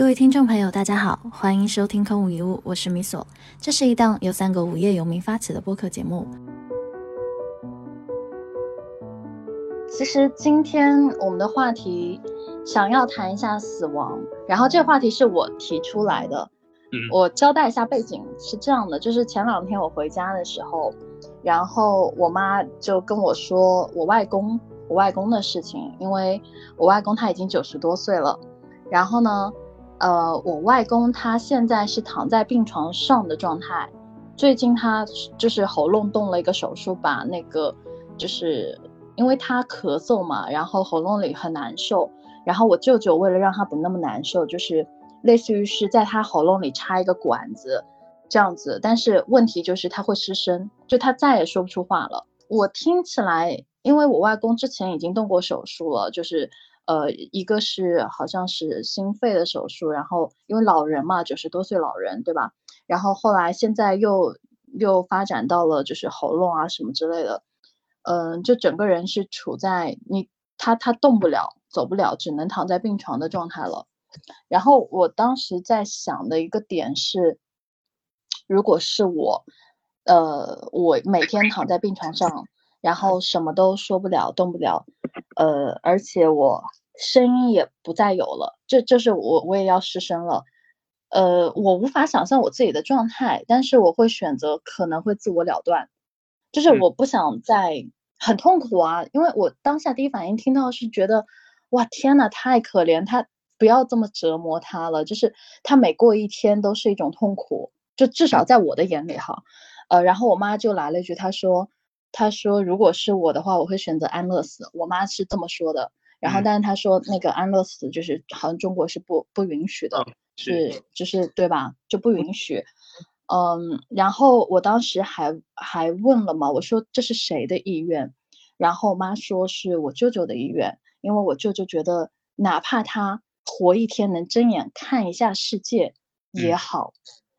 各位听众朋友，大家好，欢迎收听空无一物，我是米索。这是一档由三个无业游民发起的播客节目。其实今天我们的话题想要谈一下死亡，然后这个话题是我提出来的。嗯，我交代一下背景是这样的，就是前两天我回家的时候，然后我妈就跟我说我外公我外公的事情，因为我外公他已经九十多岁了，然后呢。呃，我外公他现在是躺在病床上的状态，最近他就是喉咙动了一个手术，把那个就是因为他咳嗽嘛，然后喉咙里很难受，然后我舅舅为了让他不那么难受，就是类似于是在他喉咙里插一个管子，这样子，但是问题就是他会失声，就他再也说不出话了。我听起来，因为我外公之前已经动过手术了，就是。呃，一个是好像是心肺的手术，然后因为老人嘛，九十多岁老人，对吧？然后后来现在又又发展到了就是喉咙啊什么之类的，嗯，就整个人是处在你他他动不了，走不了，只能躺在病床的状态了。然后我当时在想的一个点是，如果是我，呃，我每天躺在病床上，然后什么都说不了，动不了，呃，而且我。声音也不再有了，这这是我我也要失声了，呃，我无法想象我自己的状态，但是我会选择可能会自我了断，就是我不想再很痛苦啊，因为我当下第一反应听到是觉得，哇天呐，太可怜他，不要这么折磨他了，就是他每过一天都是一种痛苦，就至少在我的眼里哈，呃，然后我妈就来了一句，她说，她说如果是我的话，我会选择安乐死，我妈是这么说的。然后，但是他说那个安乐死就是好像中国是不不允许的，是就是对吧？就不允许。嗯，然后我当时还还问了嘛，我说这是谁的意愿？然后我妈说是我舅舅的意愿，因为我舅舅觉得哪怕他活一天能睁眼看一下世界也好，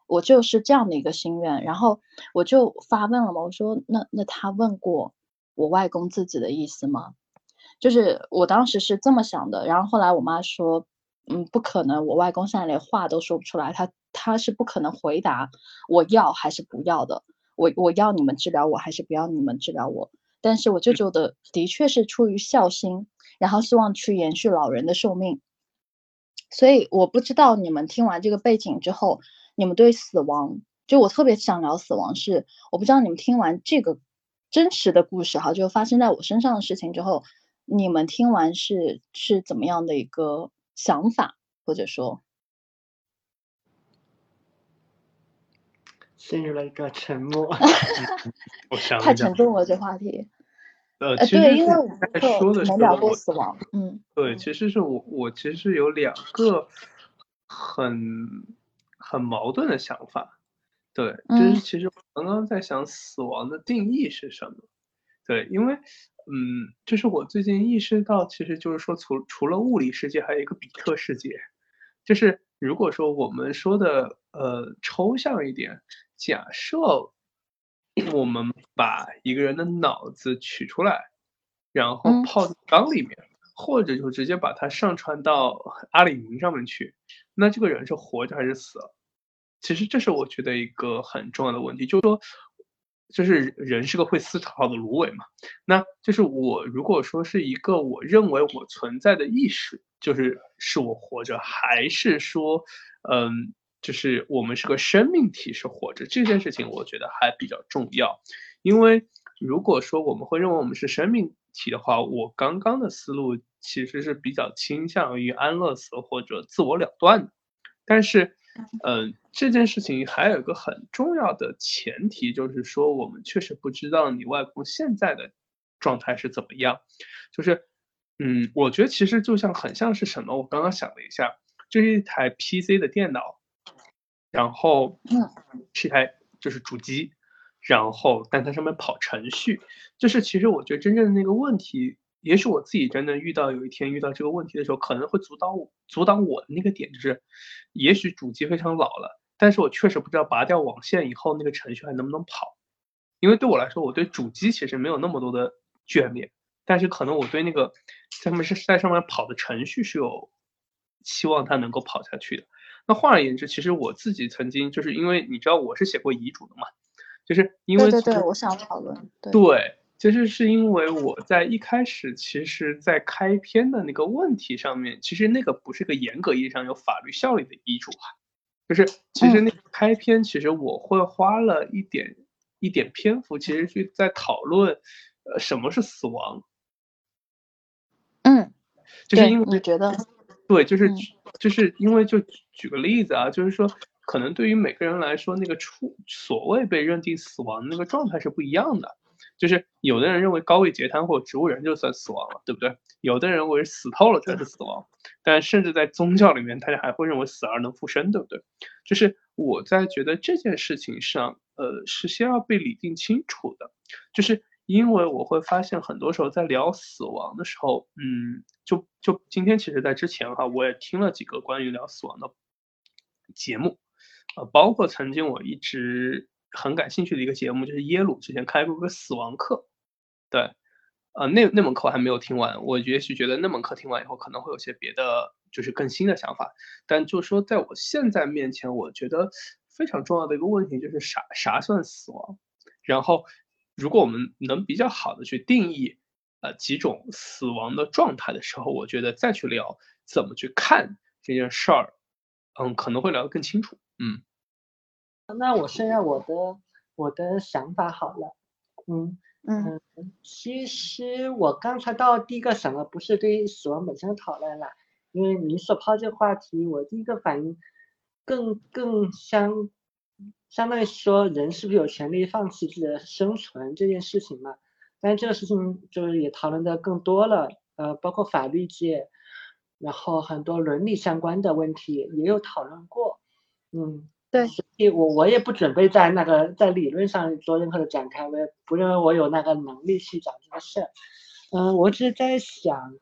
我就是这样的一个心愿。然后我就发问了嘛，我说那那他问过我外公自己的意思吗？就是我当时是这么想的，然后后来我妈说，嗯，不可能，我外公现在连话都说不出来，他他是不可能回答我要还是不要的，我我要你们治疗我还是不要你们治疗我，但是我舅舅的的确是出于孝心，然后希望去延续老人的寿命，所以我不知道你们听完这个背景之后，你们对死亡，就我特别想聊死亡，是我不知道你们听完这个真实的故事哈，就发生在我身上的事情之后。你们听完是是怎么样的一个想法，或者说，陷入了一个沉默。我想太沉重了，这话题。呃，对，因为我们说的死亡。嗯，对，其实是我我其实有两个很很矛盾的想法。对，就是其实我刚刚在想死亡的定义是什么。对，因为。嗯，就是我最近意识到，其实就是说，除除了物理世界，还有一个比特世界。就是如果说我们说的呃抽象一点，假设我们把一个人的脑子取出来，然后泡在缸里面，或者就直接把它上传到阿里云上面去，那这个人是活着还是死了？其实这是我觉得一个很重要的问题，就是说。就是人是个会思考的芦苇嘛，那就是我如果说是一个我认为我存在的意识，就是是我活着，还是说，嗯，就是我们是个生命体是活着这件事情，我觉得还比较重要。因为如果说我们会认为我们是生命体的话，我刚刚的思路其实是比较倾向于安乐死或者自我了断的，但是。嗯，这件事情还有一个很重要的前提，就是说我们确实不知道你外公现在的状态是怎么样。就是，嗯，我觉得其实就像很像是什么，我刚刚想了一下，就是一台 PC 的电脑，然后是一台就是主机，然后但它上面跑程序，就是其实我觉得真正的那个问题。也许我自己真的遇到有一天遇到这个问题的时候，可能会阻挡我阻挡我的那个点就是，也许主机非常老了，但是我确实不知道拔掉网线以后那个程序还能不能跑，因为对我来说，我对主机其实没有那么多的眷恋，但是可能我对那个上面是在上面跑的程序是有期望它能够跑下去的。那换而言之，其实我自己曾经就是因为你知道我是写过遗嘱的嘛，就是因为对对对，我想讨论对。其实是因为我在一开始，其实，在开篇的那个问题上面，其实那个不是个严格意义上有法律效力的遗嘱啊，就是其实那个开篇，其实我会花了一点一点篇幅，其实去在讨论，呃，什么是死亡。嗯，就是因为你觉得，对，就是就是因为就举个例子啊，就是说，可能对于每个人来说，那个出所谓被认定死亡的那个状态是不一样的。就是有的人认为高位截瘫或植物人就算死亡了，对不对？有的人认为死透了才是死亡，但甚至在宗教里面，大家还会认为死而能复生，对不对？就是我在觉得这件事情上，呃，是先要被理定清楚的。就是因为我会发现，很多时候在聊死亡的时候，嗯，就就今天其实，在之前哈，我也听了几个关于聊死亡的节目，呃，包括曾经我一直。很感兴趣的一个节目，就是耶鲁之前开过个死亡课，对，呃，那那门课还没有听完，我也许觉得那门课听完以后可能会有些别的，就是更新的想法。但就是说，在我现在面前，我觉得非常重要的一个问题就是啥啥算死亡？然后，如果我们能比较好的去定义呃几种死亡的状态的时候，我觉得再去聊怎么去看这件事儿，嗯，可能会聊得更清楚，嗯。那我现在我的我的想法好了，嗯嗯，其实我刚才到第一个想的不是对于死亡本身的讨论了，因为你所抛这个话题，我第一个反应更更相相当于说人是不是有权利放弃自己的生存这件事情嘛？但这个事情就是也讨论的更多了，呃，包括法律界，然后很多伦理相关的问题也有讨论过，嗯。对，所以我我也不准备在那个在理论上做任何的展开，我也不认为我有那个能力去讲这个事儿。嗯，我只是在想，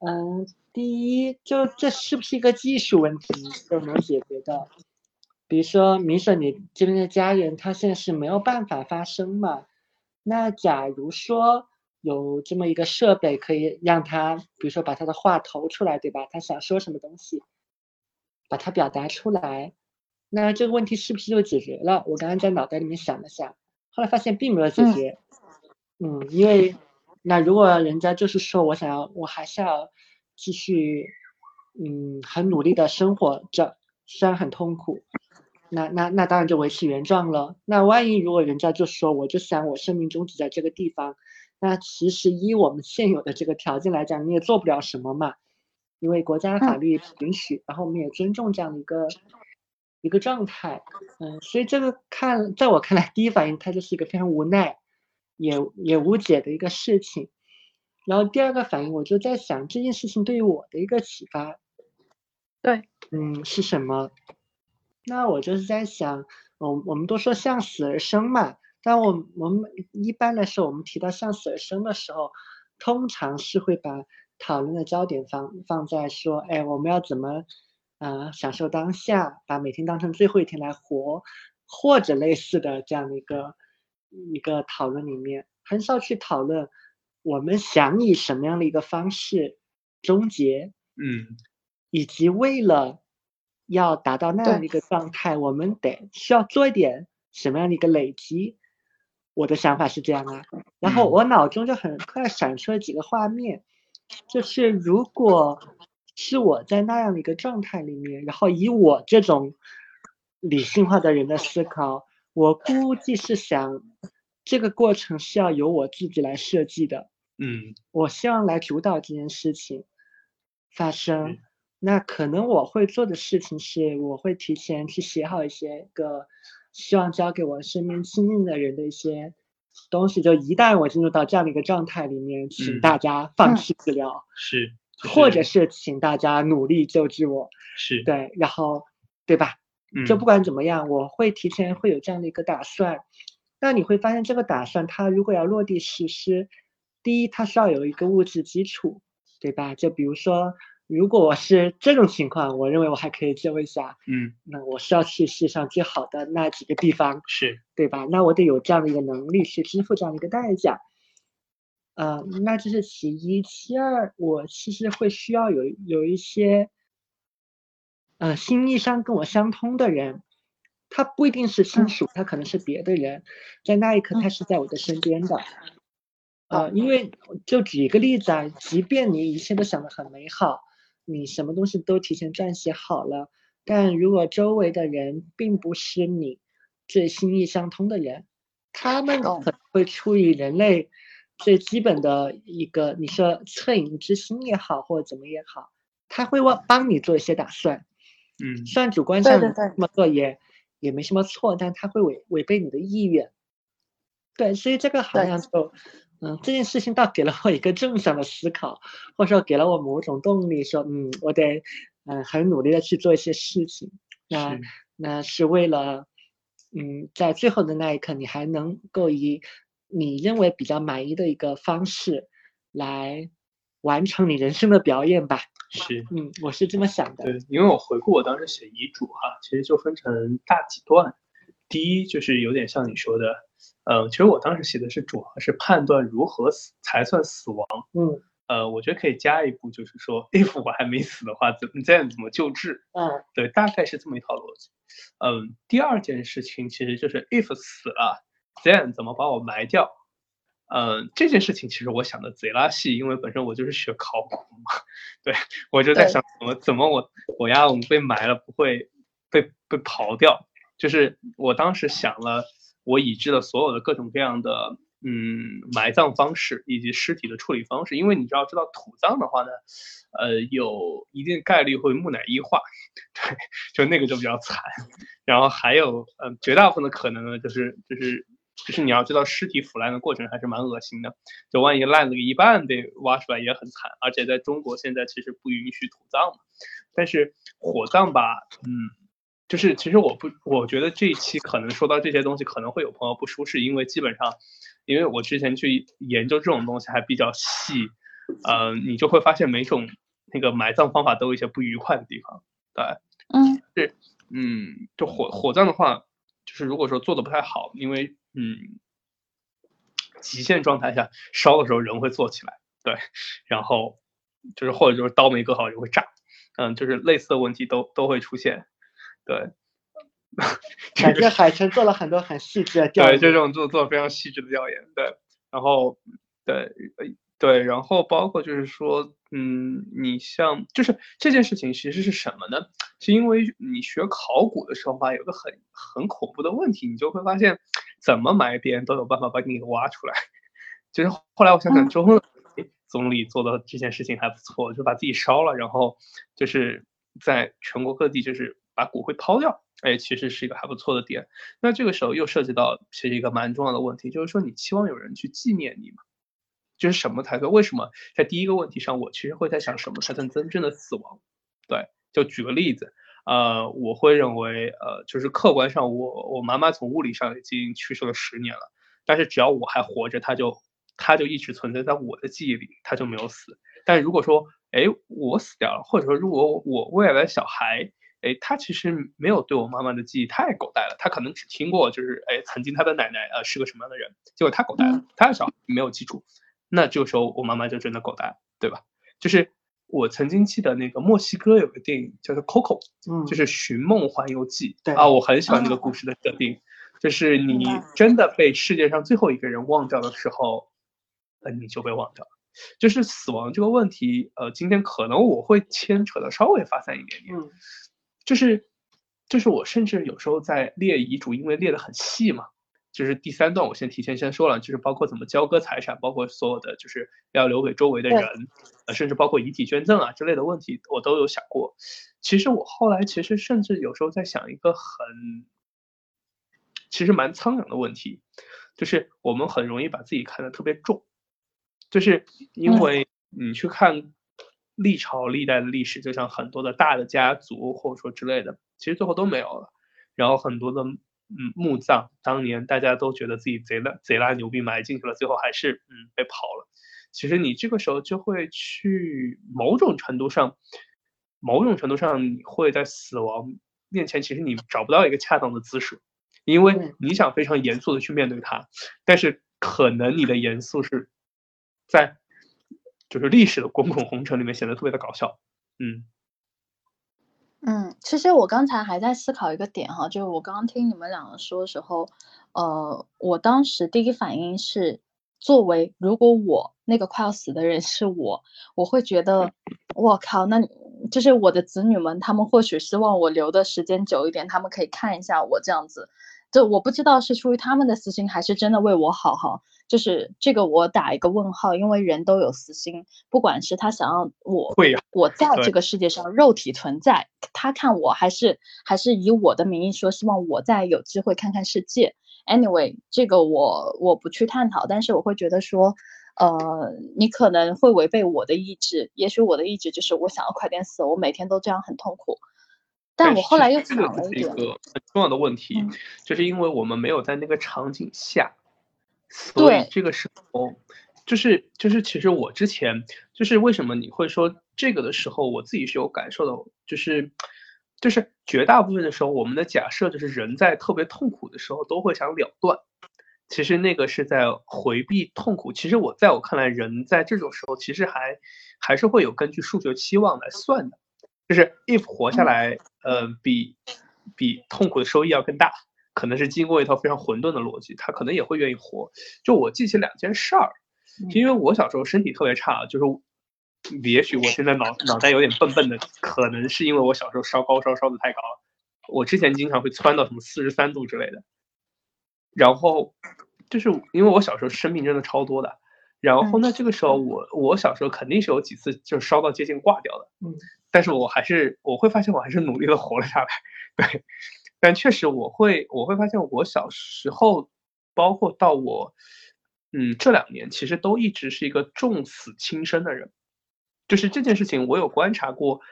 嗯，第一，就这是不是一个技术问题就能解决的？比如说，明说你这边的家人他现在是没有办法发声嘛？那假如说有这么一个设备可以让他，比如说把他的话投出来，对吧？他想说什么东西，把它表达出来。那这个问题是不是就解决了？我刚刚在脑袋里面想了下，后来发现并没有解决。嗯，因为那如果人家就是说我想要，我还是要继续，嗯，很努力的生活着，虽然很痛苦，那那那当然就维持原状了。那万一如果人家就说我就想我生命终止在这个地方，那其实依我们现有的这个条件来讲，你也做不了什么嘛，因为国家法律允许，然后我们也尊重这样的一个。一个状态，嗯，所以这个看，在我看来，第一反应它就是一个非常无奈，也也无解的一个事情。然后第二个反应，我就在想这件事情对于我的一个启发，对，嗯，是什么？那我就是在想，我我们都说向死而生嘛，但我我们一般来说，我们提到向死而生的时候，通常是会把讨论的焦点放放在说，哎，我们要怎么？啊，享受当下，把每天当成最后一天来活，或者类似的这样的一个一个讨论里面，很少去讨论我们想以什么样的一个方式终结，嗯，以及为了要达到那样的一个状态，我们得需要做一点什么样的一个累积。我的想法是这样啊，然后我脑中就很快闪出了几个画面，就是如果。是我在那样的一个状态里面，然后以我这种理性化的人的思考，我估计是想这个过程是要由我自己来设计的。嗯，我希望来主导这件事情发生。那可能我会做的事情是，我会提前去写好一些个希望交给我身边亲近的人的一些东西。就一旦我进入到这样的一个状态里面，请大家放弃治疗。是。或者是请大家努力救治我，是对，然后，对吧？就不管怎么样，我会提前会有这样的一个打算。那你会发现，这个打算它如果要落地实施，第一，它需要有一个物质基础，对吧？就比如说，如果我是这种情况，我认为我还可以救一下，嗯，那我是要去世上最好的那几个地方，是对吧？那我得有这样的一个能力去支付这样的一个代价。呃，那这是其一，其二，我其实会需要有有一些呃，心意上跟我相通的人，他不一定是亲属，他可能是别的人，在那一刻他。是在我的身边的。呃，因为就举一个例子啊，即便你一切都想得很美好，你什么东西都提前撰写好了，但如果周围的人并不是你最心意相通的人，他们可能会出于人类最基本的一个，你说恻隐之心也好，或者怎么也好，他会帮帮你做一些打算。嗯，虽然主观上这么做也也没什么错，但他会违违背你的意愿。对，所以这个好像就。嗯，这件事情倒给了我一个正向的思考，或者说给了我某种动力，说嗯，我得嗯很努力的去做一些事情。那那是为了嗯，在最后的那一刻，你还能够以你认为比较满意的一个方式来完成你人生的表演吧。是，嗯，我是这么想的。对，因为我回顾我当时写遗嘱哈，其实就分成大几段。第一就是有点像你说的。呃，其实我当时写的是主要是判断如何死才算死亡。嗯，呃，我觉得可以加一步，就是说，if 我还没死的话，怎么这样怎么救治？嗯，对，大概是这么一套逻辑。嗯，第二件事情其实就是 if 死了，then 怎么把我埋掉？嗯，这件事情其实我想的贼拉细，因为本身我就是学考古嘛。对，我就在想怎么怎么我我呀，我们被埋了不会被被刨掉？就是我当时想了。我已知的所有的各种各样的嗯埋葬方式以及尸体的处理方式，因为你知道知道土葬的话呢，呃，有一定概率会木乃伊化，对，就那个就比较惨。然后还有嗯，绝大部分的可能呢，就是就是就是你要知道尸体腐烂的过程还是蛮恶心的，就万一烂了个一半被挖出来也很惨。而且在中国现在其实不允许土葬嘛，但是火葬吧，嗯。就是，其实我不，我觉得这一期可能说到这些东西，可能会有朋友不舒适，因为基本上，因为我之前去研究这种东西还比较细，呃，你就会发现每种那个埋葬方法都有一些不愉快的地方，对，嗯，是，嗯，就火火葬的话，就是如果说做的不太好，因为嗯，极限状态下烧的时候人会坐起来，对，然后就是或者就是刀没割好就会炸，嗯，就是类似的问题都都会出现。对，感觉海城做了很多很细致的调研，对，这种做做非常细致的调研，对，然后，对，对，然后包括就是说，嗯，你像就是这件事情其实是什么呢？是因为你学考古的时候吧，有个很很恐怖的问题，你就会发现，怎么埋别人都有办法把你给挖出来。就是后来我想想，周总理做的这件事情还不错，就把自己烧了，然后就是在全国各地就是。把骨灰抛掉，哎，其实是一个还不错的点。那这个时候又涉及到其实一个蛮重要的问题，就是说你期望有人去纪念你吗？就是什么才算？为什么在第一个问题上，我其实会在想什么才算真正的死亡？对，就举个例子，呃，我会认为，呃，就是客观上，我我妈妈从物理上已经去世了十年了，但是只要我还活着，她就她就一直存在在我的记忆里，她就没有死。但如果说，哎，我死掉了，或者说如果我未来的小孩，哎，他其实没有对我妈妈的记忆太狗带了，他可能只听过就是哎，曾经他的奶奶呃是个什么样的人，结果他狗带了，他的小孩没有记住，那这个时候我妈妈就真的狗带了，对吧？就是我曾经记得那个墨西哥有个电影叫做《Coco》，嗯，就是《寻梦环游记》，对啊，我很喜欢这个故事的设定，就是你真的被世界上最后一个人忘掉的时候，那你就被忘掉了。就是死亡这个问题，呃，今天可能我会牵扯的稍微发散一点点。嗯就是，就是我甚至有时候在列遗嘱，因为列的很细嘛。就是第三段，我先提前先说了，就是包括怎么交割财产，包括所有的就是要留给周围的人，呃，甚至包括遗体捐赠啊之类的问题，我都有想过。其实我后来其实甚至有时候在想一个很，其实蛮苍凉的问题，就是我们很容易把自己看得特别重，就是因为你去看。历朝历代的历史，就像很多的大的家族或者说之类的，其实最后都没有了。然后很多的嗯墓葬，当年大家都觉得自己贼拉贼拉牛逼埋进去了，最后还是嗯被刨了。其实你这个时候就会去某种程度上，某种程度上你会在死亡面前，其实你找不到一个恰当的姿势，因为你想非常严肃的去面对它，但是可能你的严肃是在。就是历史的滚滚红尘里面显得特别的搞笑，嗯，嗯，其实我刚才还在思考一个点哈，就是我刚刚听你们两个说的时候，呃，我当时第一反应是，作为如果我那个快要死的人是我，我会觉得，我靠，那就是我的子女们，他们或许希望我留的时间久一点，他们可以看一下我这样子，就我不知道是出于他们的私心，还是真的为我好哈。就是这个，我打一个问号，因为人都有私心，不管是他想要我，会我在这个世界上肉体存在，他看我还是还是以我的名义说，希望我再有机会看看世界。Anyway，这个我我不去探讨，但是我会觉得说，呃，你可能会违背我的意志，也许我的意志就是我想要快点死，我每天都这样很痛苦。但我后来又想了一个很重要的问题，就是因为我们没有在那个场景下。所以这个时候，就是就是，其实我之前就是为什么你会说这个的时候，我自己是有感受的，就是就是绝大部分的时候，我们的假设就是人在特别痛苦的时候都会想了断，其实那个是在回避痛苦。其实我在我看来，人在这种时候其实还还是会有根据数学期望来算的，就是 if 活下来，呃，比比痛苦的收益要更大。可能是经过一套非常混沌的逻辑，他可能也会愿意活。就我记起两件事儿，因为我小时候身体特别差，就是也许我现在脑脑袋有点笨笨的，可能是因为我小时候烧高烧烧的太高了。我之前经常会窜到什么四十三度之类的，然后就是因为我小时候生病真的超多的，然后呢这个时候我我小时候肯定是有几次就烧到接近挂掉的，嗯，但是我还是我会发现我还是努力的活了下来，对。但确实，我会我会发现，我小时候，包括到我，嗯，这两年，其实都一直是一个重死轻生的人。就是这件事情，我有观察过，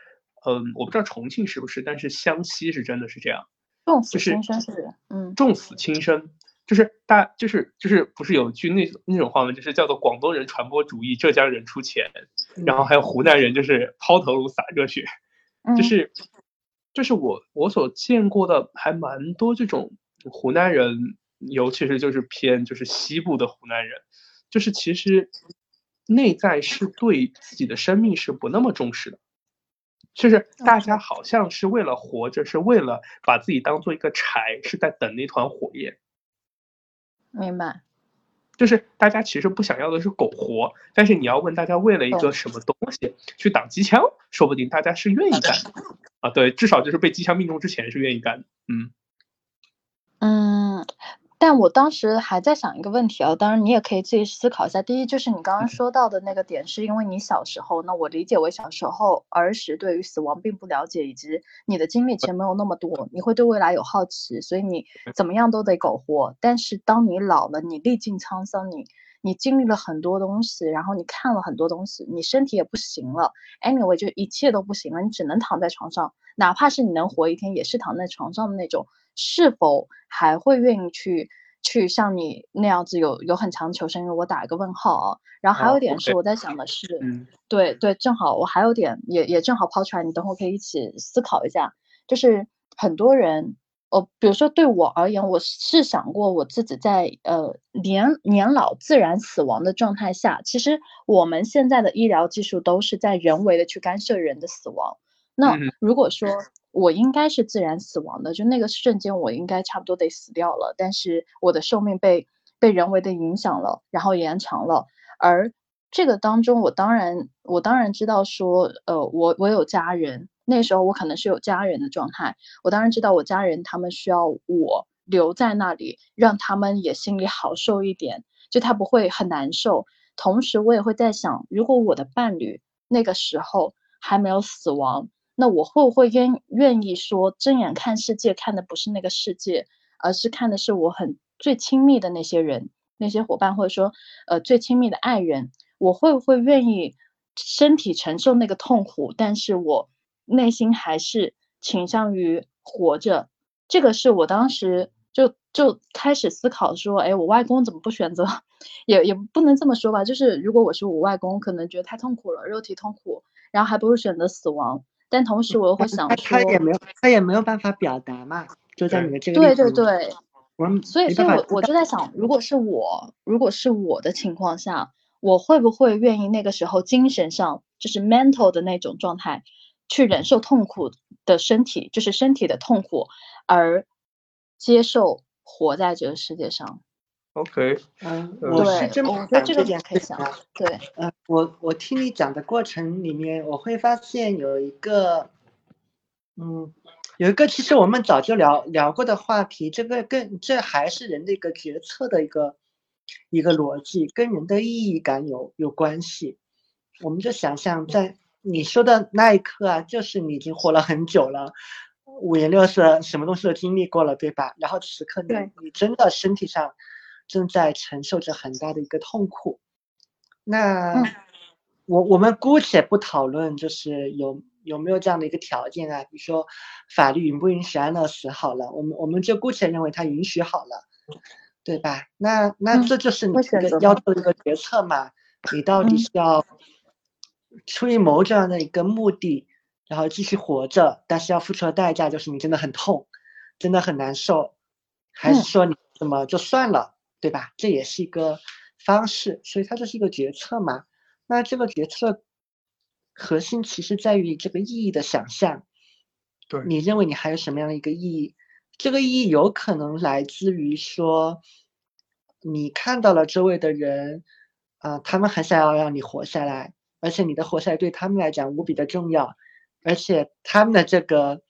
嗯，我不知道重庆是不是，但是湘西是真的是这样。重死轻生是，嗯，重死轻生，就是大，就是就是不是有句那那种话吗？就是叫做广东人传播主义，浙江人出钱，然后还有湖南人就是抛头颅洒热血，就是。就是我我所见过的还蛮多这种湖南人，尤其是就是偏就是西部的湖南人，就是其实内在是对自己的生命是不那么重视的，就是大家。好像是为了活着，是为了把自己当做一个柴，是在等那团火焰。明白。就是大家其实不想要的是苟活，但是你要问大家为了一个。什么东西去挡机枪，说不定大家是愿意干。的啊。对，至少就是被机枪命中之前是愿意干的。嗯嗯。但我当时还在想一个问题啊，当然你也可以自己思考一下。第一就是你刚刚说到的那个点，是因为你小时候，那我理解为小时候儿时对于死亡并不了解，以及你的经历其实没有那么多，你会对未来有好奇，所以你怎么样都得苟活。但是当你老了，你历尽沧桑，你你经历了很多东西，然后你看了很多东西，你身体也不行了，anyway 就一切都不行了，你只能躺在床上，哪怕是你能活一天，也是躺在床上的那种。是否还会愿意去去像你那样子有有很强求生欲？我打一个问号啊。然后还有一点是我在想的是，对对，正好我还有点也也正好抛出来，你等会可以一起思考一下。就是很多人，呃，比如说对我而言，我是想过我自己在呃年年老自然死亡的状态下，其实我们现在的医疗技术都是在人为的去干涉人的死亡。那如果说，我应该是自然死亡的，就那个瞬间，我应该差不多得死掉了。但是我的寿命被被人为的影响了，然后延长了。而这个当中，我当然我当然知道说，呃，我我有家人，那时候我可能是有家人的状态。我当然知道我家人他们需要我留在那里，让他们也心里好受一点，就他不会很难受。同时，我也会在想，如果我的伴侣那个时候还没有死亡。那我会不会愿愿意说睁眼看世界，看的不是那个世界，而是看的是我很最亲密的那些人、那些伙伴，或者说呃最亲密的爱人？我会不会愿意身体承受那个痛苦，但是我内心还是倾向于活着？这个是我当时就就开始思考说，哎，我外公怎么不选择？也也不能这么说吧，就是如果我是我外公，可能觉得太痛苦了，肉体痛苦，然后还不如选择死亡。但同时我又会想说，他也没有，他也没有办法表达嘛，就在你的这个对对对，所以所以我我就在想，如果是我，如果是我的情况下，我会不会愿意那个时候精神上就是 mental 的那种状态，去忍受痛苦，的身体，就是身体的痛苦，而接受活在这个世界上。OK，嗯，我是这么在这个点可以想。对，嗯，我我听你讲的过程里面，我会发现有一个，嗯，有一个其实我们早就聊聊过的话题，这个跟这还是人的一个决策的一个一个逻辑，跟人的意义感有有关系。我们就想象在你说的那一刻啊，就是你已经活了很久了，五颜六色，什么东西都经历过了，对吧？然后此刻你你真的身体上。正在承受着很大的一个痛苦，那我我们姑且不讨论，就是有有没有这样的一个条件啊？比如说法律允不允许安乐死？好了，我们我们就姑且认为它允许好了，对吧？那那这就是你一个要做的一个决策嘛？你到底是要出于某种样的一个目的，然后继续活着，但是要付出的代价就是你真的很痛，真的很难受，还是说你怎么就算了？对吧？这也是一个方式，所以它就是一个决策嘛。那这个决策核心其实在于这个意义的想象。对，你认为你还有什么样的一个意义？这个意义有可能来自于说，你看到了周围的人，啊，他们很想要让你活下来，而且你的活下来对他们来讲无比的重要，而且他们的这个。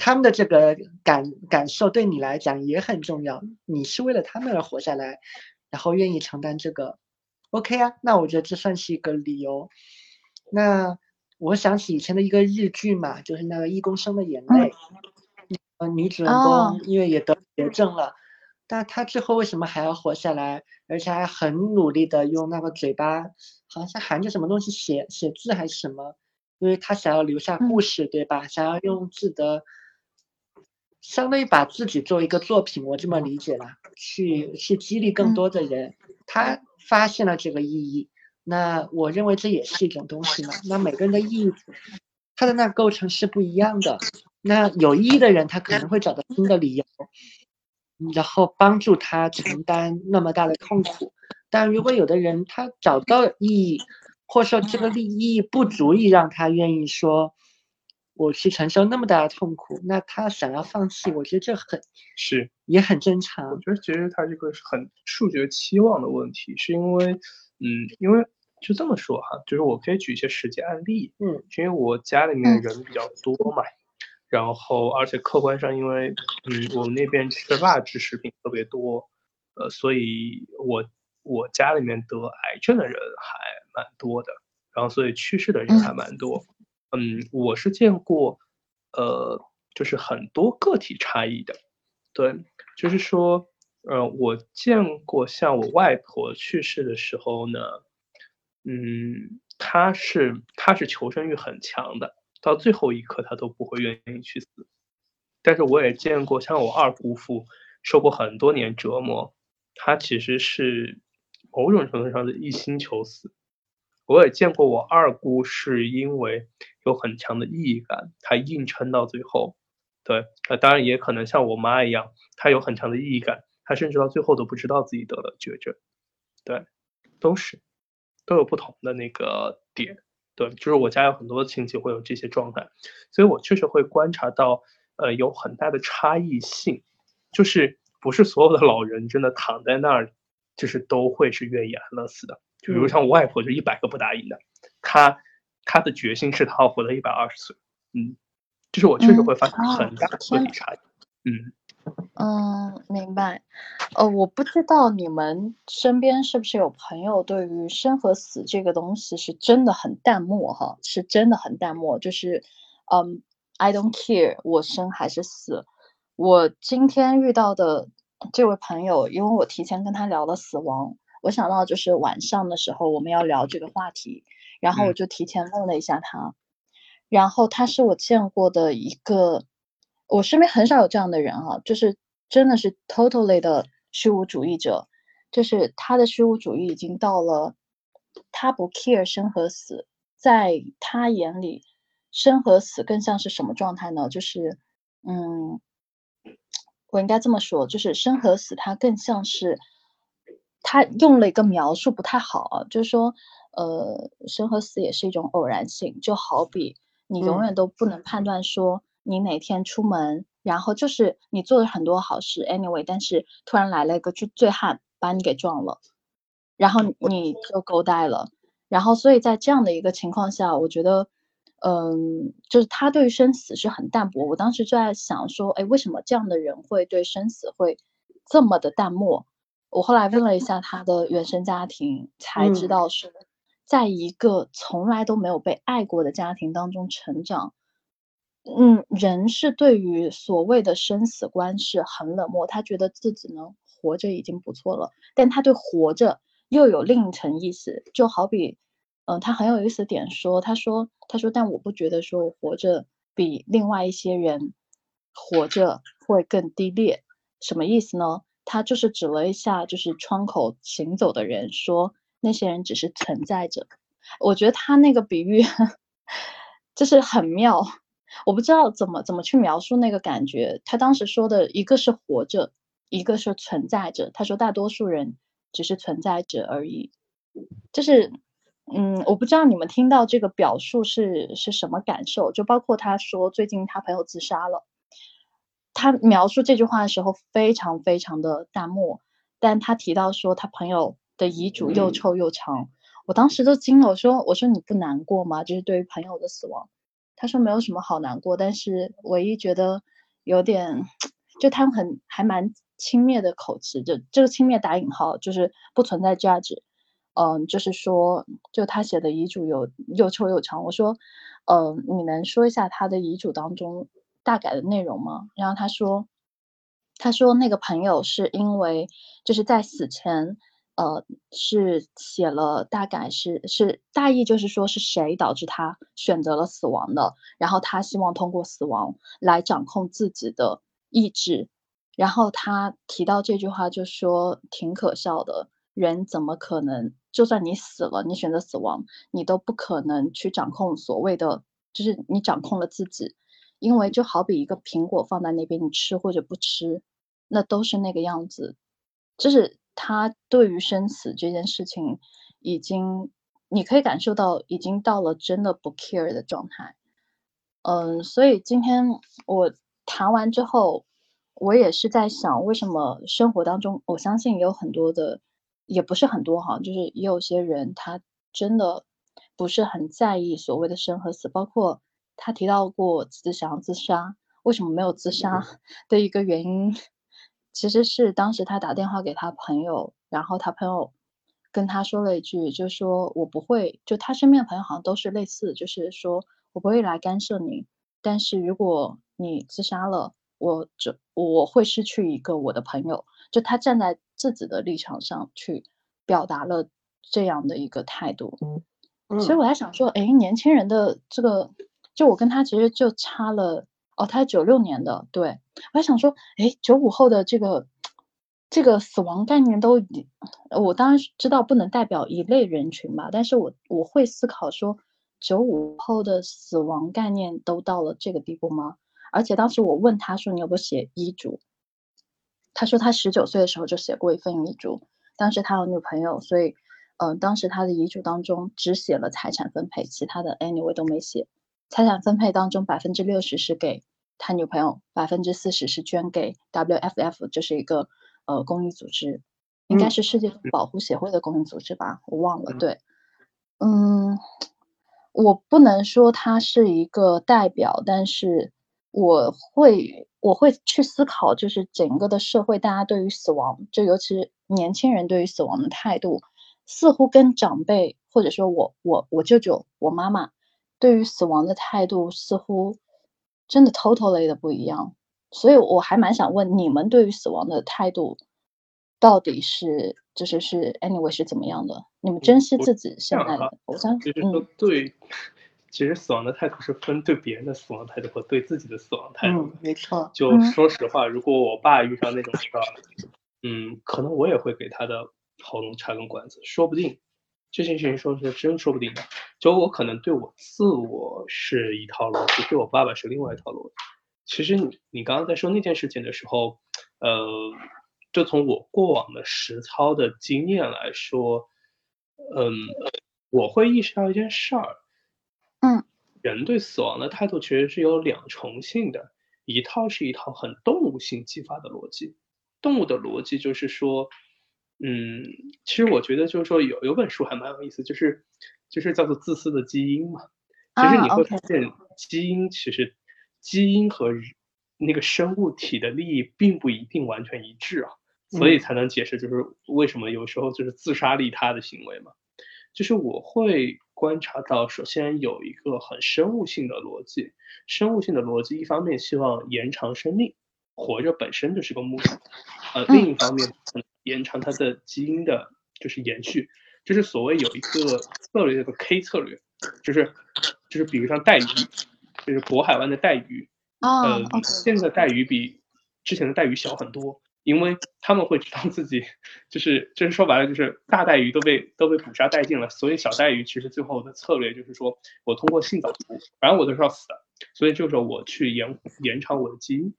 他们的这个感感受对你来讲也很重要，你是为了他们而活下来，然后愿意承担这个，OK 啊？那我觉得这算是一个理由。那我想起以前的一个日剧嘛，就是那个《一公升的眼泪》，呃，女主人公因为也得绝症了，但他最后为什么还要活下来，而且还很努力的用那个嘴巴，好像含着什么东西写写字还是什么？因为他想要留下故事，对吧？想要用自己的。相当于把自己作为一个作品，我这么理解了，去去激励更多的人。他发现了这个意义，那我认为这也是一种东西嘛。那每个人的意义，他的那构成是不一样的。那有意义的人，他可能会找到新的理由，然后帮助他承担那么大的痛苦。但如果有的人他找到意义，或者说这个利益不足以让他愿意说。我去承受那么大的痛苦，那他想要放弃，我觉得这很是也很正常。我觉得其实他这个是很数学期望的问题，是因为，嗯，因为就这么说哈，就是我可以举一些实际案例，嗯，因为我家里面人比较多嘛，然后而且客观上，因为嗯，我们那边吃辣制食品特别多，呃，所以我我家里面得癌症的人还蛮多的，然后所以去世的人还蛮多。嗯，我是见过，呃，就是很多个体差异的，对，就是说，呃，我见过像我外婆去世的时候呢，嗯，她是她是求生欲很强的，到最后一刻她都不会愿意去死，但是我也见过像我二姑父受过很多年折磨，他其实是某种程度上的一心求死。我也见过我二姑，是因为有很强的意义感，她硬撑到最后。对，那当然也可能像我妈一样，她有很强的意义感，她甚至到最后都不知道自己得了绝症。对，都是都有不同的那个点。对，就是我家有很多亲戚会有这些状态，所以我确实会观察到，呃，有很大的差异性，就是不是所有的老人真的躺在那儿，就是都会是愿意安乐死的。就比如像我外婆，就一百个不答应的。她她的决心是她要活到一百二十岁。嗯，就是我确实会发现很大的差异。嗯嗯，明白。呃，我不知道你们身边是不是有朋友对于生和死这个东西是真的很淡漠哈，是真的很淡漠。就是嗯，I don't care，我生还是死。我今天遇到的这位朋友，因为我提前跟他聊了死亡。我想到就是晚上的时候我们要聊这个话题，然后我就提前问了一下他，然后他是我见过的一个，我身边很少有这样的人哈，就是真的是 totally 的虚无主义者，就是他的虚无主义已经到了，他不 care 生和死，在他眼里，生和死更像是什么状态呢？就是，嗯，我应该这么说，就是生和死，它更像是。他用了一个描述不太好啊，就是说，呃，生和死也是一种偶然性，就好比你永远都不能判断说你哪天出门，然后就是你做了很多好事，anyway，但是突然来了一个醉醉汉把你给撞了，然后你就狗带了，然后所以在这样的一个情况下，我觉得。嗯，就是他对生死是很淡薄。我当时就在想说，哎，为什么这样的人会对生死会这么的淡漠？我后来问了一下他的原生家庭，才知道是在一个从来都没有被爱过的家庭当中成长。嗯，人是对于所谓的生死观是很冷漠，他觉得自己能活着已经不错了，但他对活着又有另一层意思，就好比。嗯，他很有意思点说，他说，他说，但我不觉得说我活着比另外一些人活着会更低劣，什么意思呢？他就是指了一下，就是窗口行走的人，说那些人只是存在着。我觉得他那个比喻 就是很妙，我不知道怎么怎么去描述那个感觉。他当时说的一个是活着，一个是存在着。他说大多数人只是存在着而已，就是。嗯，我不知道你们听到这个表述是是什么感受，就包括他说最近他朋友自杀了，他描述这句话的时候非常非常的淡漠，但他提到说他朋友的遗嘱又臭又长，我当时都惊了，我说我说你不难过吗？就是对于朋友的死亡，他说没有什么好难过，但是唯一觉得有点，就他很还蛮轻蔑的口气，就这个轻蔑打引号，就是不存在价值。嗯，就是说，就他写的遗嘱有又臭又长。我说，嗯，你能说一下他的遗嘱当中大概的内容吗？然后他说，他说那个朋友是因为就是在死前，呃，是写了大概是是大意就是说是谁导致他选择了死亡的，然后他希望通过死亡来掌控自己的意志。然后他提到这句话就说挺可笑的，人怎么可能？就算你死了，你选择死亡，你都不可能去掌控所谓的，就是你掌控了自己，因为就好比一个苹果放在那边，你吃或者不吃，那都是那个样子。就是他对于生死这件事情，已经你可以感受到，已经到了真的不 care 的状态。嗯，所以今天我谈完之后，我也是在想，为什么生活当中，我相信有很多的。也不是很多哈，就是也有些人他真的不是很在意所谓的生和死，包括他提到过自己想要自杀，为什么没有自杀的一个原因，其实是当时他打电话给他朋友，然后他朋友跟他说了一句，就说我不会，就他身边的朋友好像都是类似，就是说我不会来干涉你，但是如果你自杀了，我就我会失去一个我的朋友，就他站在。自己的立场上去表达了这样的一个态度，嗯所以我在想说，哎，年轻人的这个，就我跟他其实就差了，哦，他是九六年的，对我还想说，哎，九五后的这个这个死亡概念都，我当然知道不能代表一类人群吧，但是我我会思考说，九五后的死亡概念都到了这个地步吗？而且当时我问他说，你有没有写遗嘱？他说他十九岁的时候就写过一份遗嘱，当时他有女朋友，所以，嗯，当时他的遗嘱当中只写了财产分配，其他的 anyway 都没写。财产分配当中百分之六十是给他女朋友，百分之四十是捐给 WFF，就是一个呃公益组织，应该是世界保护协会的公益组织吧，我忘了。对，嗯，我不能说他是一个代表，但是我会。我会去思考，就是整个的社会，大家对于死亡，就尤其是年轻人对于死亡的态度，似乎跟长辈或者说我我我舅舅、我妈妈对于死亡的态度，似乎真的 totally 的不一样。所以我还蛮想问，你们对于死亡的态度，到底是就是是 anyway 是怎么样的？你们珍惜自己现在的？我想，嗯，对。其实死亡的态度是分对别人的死亡态度和对自己的死亡态度。嗯，没错。就说实话，如果我爸遇上那种事儿，嗯，可能我也会给他的喉咙插根管子，说不定。这件事情说是真说不定的。就我可能对我自我是一套逻辑，对我爸爸是另外一套逻辑。其实你你刚刚在说那件事情的时候，呃，就从我过往的实操的经验来说，嗯，我会意识到一件事儿。嗯，人对死亡的态度其实是有两重性的，一套是一套很动物性激发的逻辑，动物的逻辑就是说，嗯，其实我觉得就是说有有本书还蛮有意思，就是就是叫做自私的基因嘛，其实你会发现基因其实基因和那个生物体的利益并不一定完全一致啊，所以才能解释就是为什么有时候就是自杀利他的行为嘛，就是我会。观察到，首先有一个很生物性的逻辑，生物性的逻辑一方面希望延长生命，活着本身就是个目的，呃，另一方面延长它的基因的，就是延续，就是所谓有一个策略叫做 K 策略，就是就是比如像带鱼，就是渤海湾的带鱼，呃，现在的带鱼比之前的带鱼小很多。因为他们会知道自己，就是就是说白了，就是大带鱼都被都被捕杀殆尽了，所以小带鱼其实最后的策略就是说我通过性早熟，反正我都是要死的，所以就是我去延延长我的基因，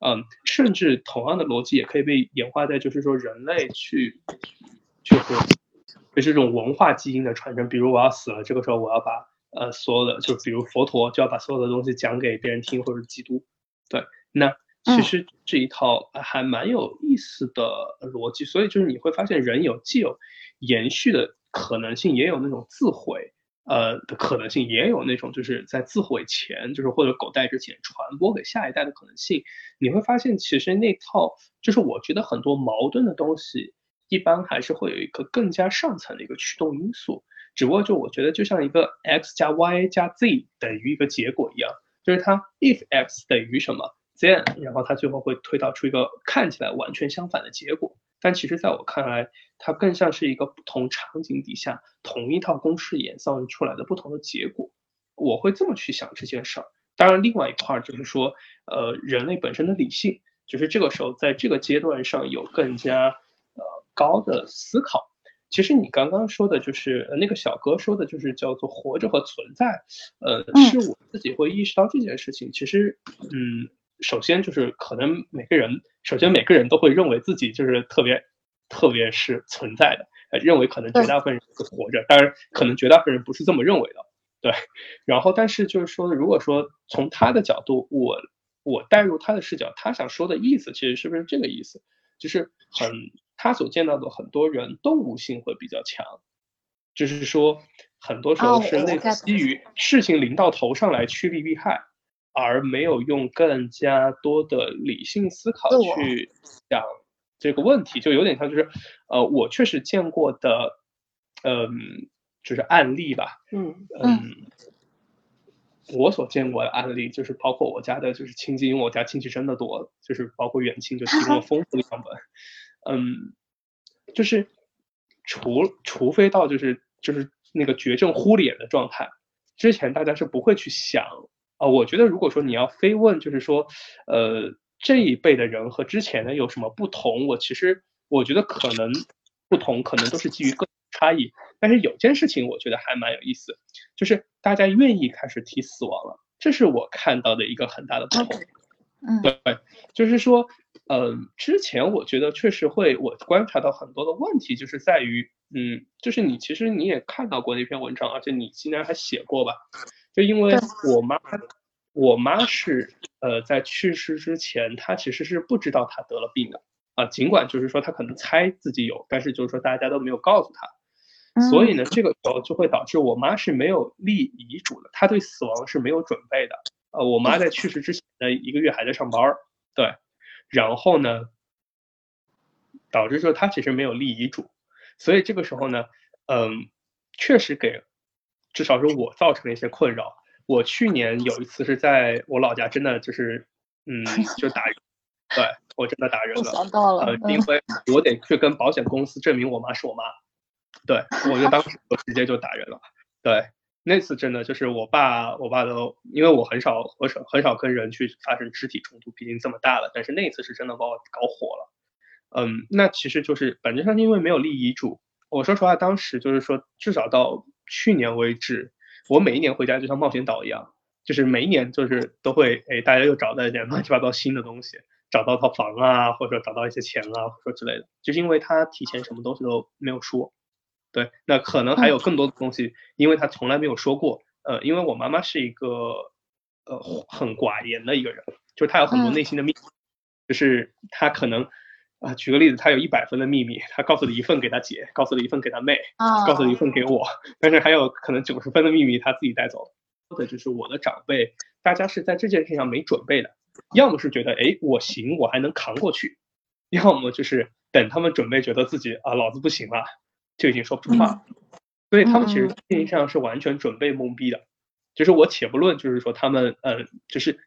嗯，甚至同样的逻辑也可以被演化在就是说人类去，就是就是这种文化基因的传承，比如我要死了，这个时候我要把呃所有的，就比如佛陀就要把所有的东西讲给别人听，或者基督，对，那。其实这一套还蛮有意思的逻辑，所以就是你会发现人有既有延续的可能性，也有那种自毁呃的可能性，也有那种就是在自毁前，就是或者狗带之前传播给下一代的可能性。你会发现其实那套就是我觉得很多矛盾的东西，一般还是会有一个更加上层的一个驱动因素。只不过就我觉得就像一个 x 加 y 加 z 等于一个结果一样，就是它 if x 等于什么。then，然后它最后会推导出一个看起来完全相反的结果，但其实在我看来，它更像是一个不同场景底下同一套公式演算出来的不同的结果。我会这么去想这件事儿。当然，另外一块就是说，呃，人类本身的理性，就是这个时候在这个阶段上有更加呃高的思考。其实你刚刚说的就是那个小哥说的，就是叫做活着和存在，呃，是我自己会意识到这件事情。其实，嗯。首先就是可能每个人，首先每个人都会认为自己就是特别，特别是存在的，呃，认为可能绝大部分人是活着，当然可能绝大部分人不是这么认为的，对。然后，但是就是说，如果说从他的角度，我我带入他的视角，他想说的意思其实是不是这个意思？就是很他所见到的很多人动物性会比较强，就是说很多时候是类似基于事情临到头上来趋利避害。而没有用更加多的理性思考去想这个问题，就有点像就是，呃，我确实见过的，嗯，就是案例吧，嗯嗯，我所见过的案例就是包括我家的就是亲戚，因为我家亲戚真的多，就是包括远亲就提供了丰富的样本，嗯，就是除除非到就是就是那个绝症忽脸的状态之前，大家是不会去想。啊，我觉得如果说你要非问，就是说，呃，这一辈的人和之前的有什么不同？我其实我觉得可能不同，可能都是基于个差异。但是有件事情我觉得还蛮有意思，就是大家愿意开始提死亡了，这是我看到的一个很大的不同。嗯，对，就是说，呃，之前我觉得确实会，我观察到很多的问题，就是在于，嗯，就是你其实你也看到过那篇文章，而且你竟然还写过吧？就因为我妈，我妈是呃在去世之前，她其实是不知道她得了病的啊，尽管就是说她可能猜自己有，但是就是说大家都没有告诉她，所以呢，这个时候就会导致我妈是没有立遗嘱的，她对死亡是没有准备的。呃，我妈在去世之前的一个月还在上班，对，然后呢，导致说她其实没有立遗嘱，所以这个时候呢，嗯，确实给。至少是我造成了一些困扰。我去年有一次是在我老家，真的就是，嗯，就打人，对我真的打人了。想到了，呃，因为我得去跟保险公司证明我妈是我妈。对，我就当时我直接就打人了。对，那次真的就是我爸，我爸都，因为我很少很少很少跟人去发生肢体冲突，毕竟这么大了。但是那次是真的把我搞火了。嗯，那其实就是本质上因为没有立遗嘱。我说实话，当时就是说，至少到。去年为止，我每一年回家就像冒险岛一样，就是每一年就是都会，哎，大家又找到一点 乱七八糟新的东西，找到套房啊，或者找到一些钱啊，或者之类的，就是因为他提前什么东西都没有说，对，那可能还有更多的东西，因为他从来没有说过，呃，因为我妈妈是一个呃很寡言的一个人，就是她有很多内心的秘密，就是她可能啊，举个例子，他有一百分的秘密，他告诉了一份给他姐，告诉了一份给他妹，告诉了一份给我，但是还有可能九十分的秘密他自己带走了。或者就是我的长辈，大家是在这件事上没准备的，要么是觉得哎我行，我还能扛过去，要么就是等他们准备觉得自己啊老子不行了，就已经说不出话了。所以他们其实实际上是完全准备懵逼的，就是我且不论，就是说他们呃，就是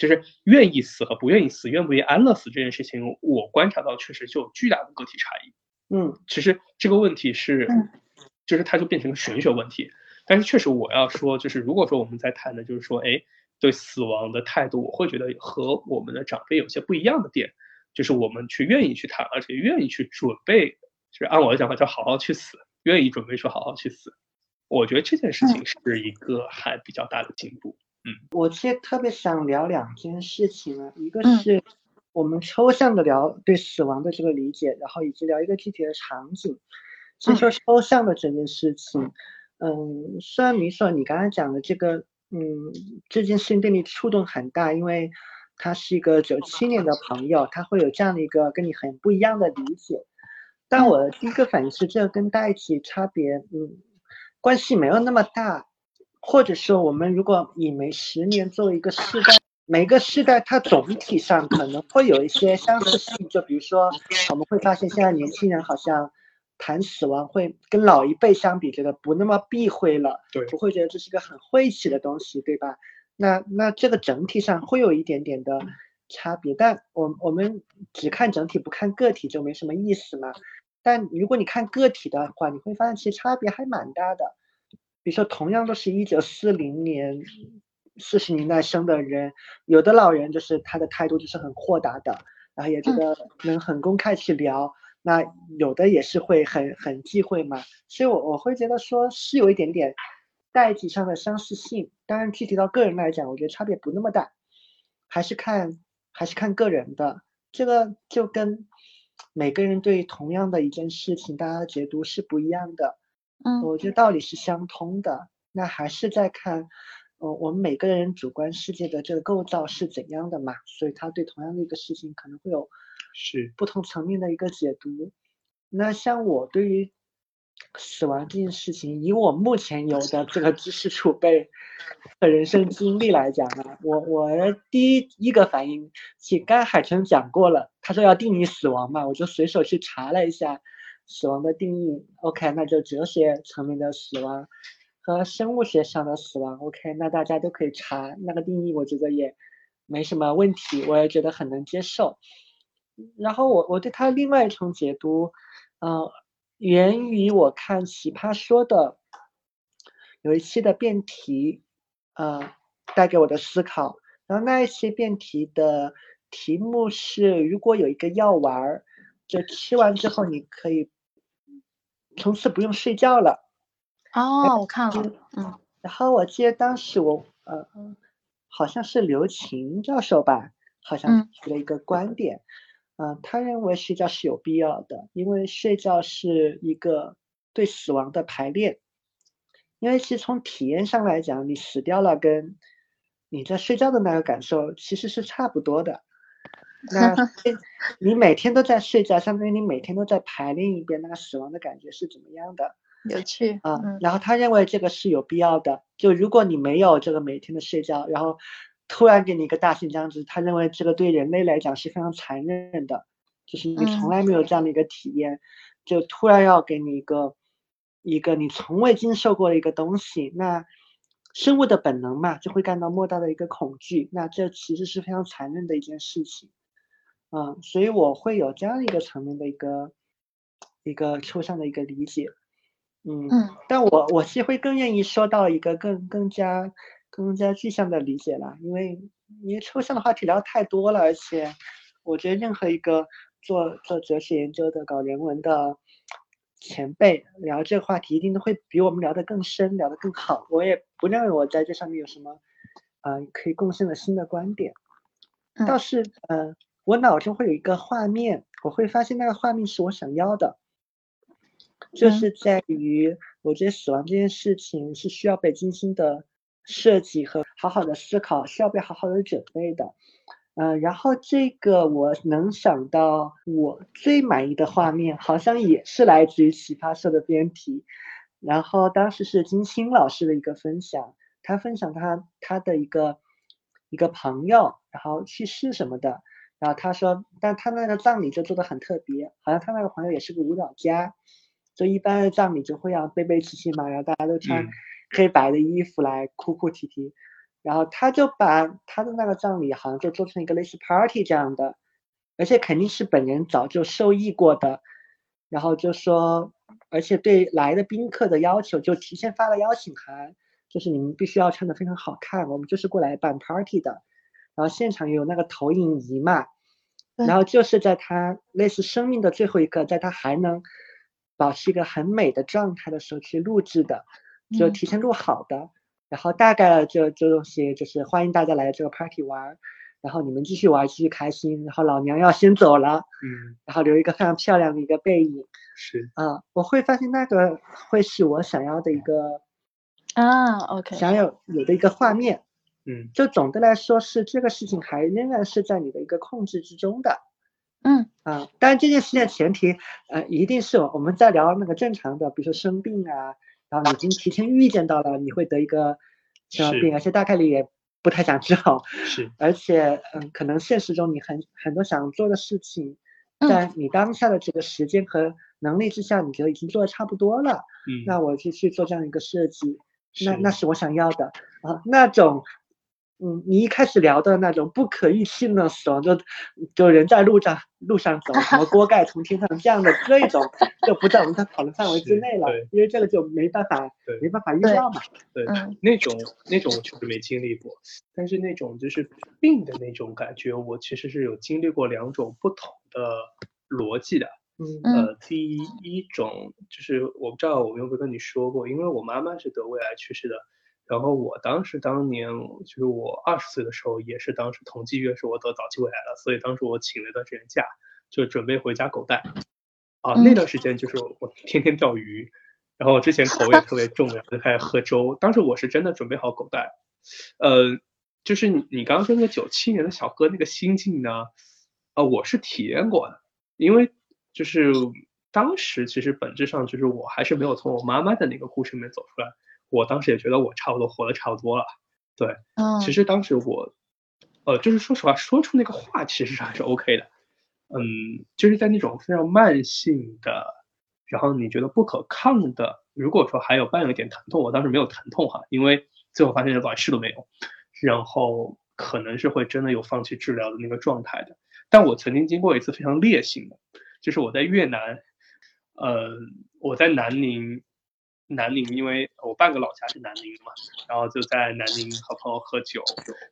就是愿意死和不愿意死，愿不愿意安乐死这件事情，我观察到确实就有巨大的个体差异。嗯，其实这个问题是，就是它就变成个玄学问题。但是确实我要说，就是如果说我们在谈的，就是说，哎，对死亡的态度，我会觉得和我们的长辈有些不一样的点，就是我们去愿意去谈，而且愿意去准备，就是按我的讲法叫好好去死。愿意准备说好好去死，我觉得这件事情是一个还比较大的进步。嗯，我其实特别想聊两件事情啊，一个是我们抽象的聊对死亡的这个理解，然后以及聊一个具体的场景。先说抽象的这件事情，嗯，虽然你说你刚才讲的这个，嗯，这件事情对你触动很大，因为他是一个九七年的朋友，他会有这样的一个跟你很不一样的理解。但我的第一个反应是，这个跟大一起差别，嗯，关系没有那么大，或者说，我们如果以每十年作为一个世代，每个世代它总体上可能会有一些相似性，就比如说，我们会发现现在年轻人好像谈死亡会跟老一辈相比，觉得不那么避讳了，对，不会觉得这是个很晦气的东西，对吧？那那这个整体上会有一点点的差别，但我我们只看整体不看个体就没什么意思嘛。但如果你看个体的话，你会发现其实差别还蛮大的。比如说，同样都是一九四零年、四十年代生的人，有的老人就是他的态度就是很豁达的，然后也觉得能很公开去聊。那有的也是会很很忌讳嘛。所以，我我会觉得说是有一点点代际上的相似性。当然，具体到个人来讲，我觉得差别不那么大，还是看还是看个人的。这个就跟。每个人对同样的一件事情，大家的解读是不一样的。嗯，我觉得道理是相通的。那还是在看，呃，我们每个人主观世界的这个构造是怎样的嘛？所以他对同样的一个事情可能会有是不同层面的一个解读。那像我对于。死亡这件事情，以我目前有的这个知识储备和人生经历来讲呢，我我第一一个反应，其实刚海城讲过了，他说要定义死亡嘛，我就随手去查了一下死亡的定义。OK，那就哲学层面的死亡和生物学上的死亡。OK，那大家都可以查那个定义，我觉得也没什么问题，我也觉得很能接受。然后我我对他另外一重解读，嗯。源于我看奇葩说的有一期的辩题，呃，带给我的思考。然后那一期辩题的题目是：如果有一个药丸儿，就吃完之后你可以从此不用睡觉了。哦，我看了，嗯。然后我记得当时我，呃，好像是刘琴教授吧，好像提了一个观点。嗯，他认为睡觉是有必要的，因为睡觉是一个对死亡的排练。因为其实从体验上来讲，你死掉了，跟你在睡觉的那个感受其实是差不多的。那 你每天都在睡觉，相当于你每天都在排练一遍那个死亡的感觉是怎么样的？有趣啊。然后他认为这个是有必要的。就如果你没有这个每天的睡觉，然后。突然给你一个大型僵直，他认为这个对人类来讲是非常残忍的，就是你从来没有这样的一个体验，就突然要给你一个一个你从未经受过的一个东西，那生物的本能嘛，就会感到莫大的一个恐惧，那这其实是非常残忍的一件事情，嗯，所以我会有这样一个层面的一个一个抽象的一个理解，嗯，但我我是会更愿意说到一个更更加。更加具象的理解啦，因为因为抽象的话题聊太多了，而且我觉得任何一个做做哲学研究的、搞人文的前辈聊这个话题，一定都会比我们聊得更深，聊得更好。我也不认为我在这上面有什么呃可以贡献的新的观点，倒是呃我脑中会有一个画面，我会发现那个画面是我想要的，就是在于我觉得死亡这件事情是需要被精心的。设计和好好的思考，是要被好好的准备的。嗯，然后这个我能想到我最满意的画面，好像也是来自于奇葩社的编题。然后当时是金星老师的一个分享，他分享他他的一个一个朋友，然后去世什么的。然后他说，但他那个葬礼就做的很特别，好像他那个朋友也是个舞蹈家，就一般的葬礼就会要悲悲戚戚嘛，然后大家都穿黑白的衣服来哭哭啼啼。然后他就把他的那个葬礼好像就做成一个类似 party 这样的，而且肯定是本人早就受益过的。然后就说，而且对来的宾客的要求就提前发了邀请函，就是你们必须要穿的非常好看，我们就是过来办 party 的。然后现场有那个投影仪嘛，然后就是在他类似生命的最后一刻，在他还能保持一个很美的状态的时候去录制的，就提前录好的。然后大概这这东西就是欢迎大家来这个 party 玩，然后你们继续玩，继续开心。然后老娘要先走了，嗯，然后留一个非常漂亮的一个背影。是啊，我会发现那个会是我想要的一个啊，OK，想要有的一个画面。嗯，就总的来说是这个事情还仍然是在你的一个控制之中的。嗯啊，当然这件事情的前提，呃，一定是我们在聊那个正常的，比如说生病啊。然后已经提前预见到了你会得一个什么病，而且大概率也不太想治好。是，而且嗯，可能现实中你很很多想做的事情，在你当下的这个时间和能力之下，你觉得已经做的差不多了。嗯，那我就去做这样一个设计，那那是我想要的啊，那种。嗯，你一开始聊的那种不可预期的死亡，就就人在路上路上走，什么锅盖从天上降的这种，就不在我们的讨论范围之内了，因为这个就没办法，没办法预料嘛。对，那种那种我确实没经历过，但是那种就是病的那种感觉，我其实是有经历过两种不同的逻辑的。嗯，呃，第一种就是我不知道我有没有跟你说过，因为我妈妈是得胃癌去世的。然后我当时当年就是我二十岁的时候，也是当时同济月是我得早期胃癌了，所以当时我请了一段时间假，就准备回家狗带。啊，那段时间就是我天天钓鱼，然后之前口味特别重，然后就开始喝粥。当时我是真的准备好狗带。呃，就是你你刚刚说那个九七年的小哥那个心境呢，啊，我是体验过的，因为就是当时其实本质上就是我还是没有从我妈妈的那个故事里面走出来。我当时也觉得我差不多活得差不多了，对，嗯，其实当时我，呃，就是说实话，说出那个话其实还是 OK 的，嗯，就是在那种非常慢性的，然后你觉得不可抗的，如果说还有伴有一点疼痛，我当时没有疼痛哈，因为最后发现连短事都没有，然后可能是会真的有放弃治疗的那个状态的，但我曾经经过一次非常烈性的，就是我在越南，呃，我在南宁。南宁，因为我半个老家是南宁嘛，然后就在南宁和朋友喝酒，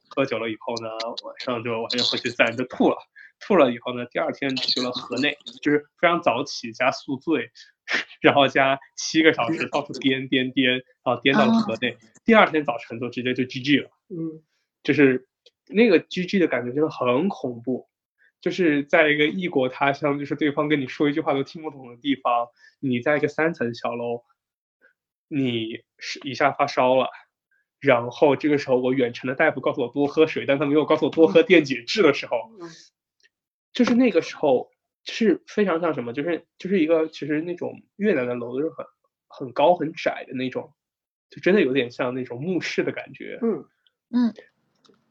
喝酒了以后呢，晚上就晚上回去自然就吐了，吐了以后呢，第二天去了河内，就是非常早起加宿醉，然后加七个小时到处颠颠颠，然后颠到了河内，第二天早晨就直接就 GG 了，嗯，就是那个 GG 的感觉真的很恐怖，就是在一个异国他乡，就是对方跟你说一句话都听不懂的地方，你在一个三层小楼。你是一下发烧了，然后这个时候我远程的大夫告诉我多喝水，但他没有告诉我多喝电解质的时候，就是那个时候是非常像什么，就是就是一个其实那种越南的楼都是很很高很窄的那种，就真的有点像那种墓室的感觉。嗯嗯，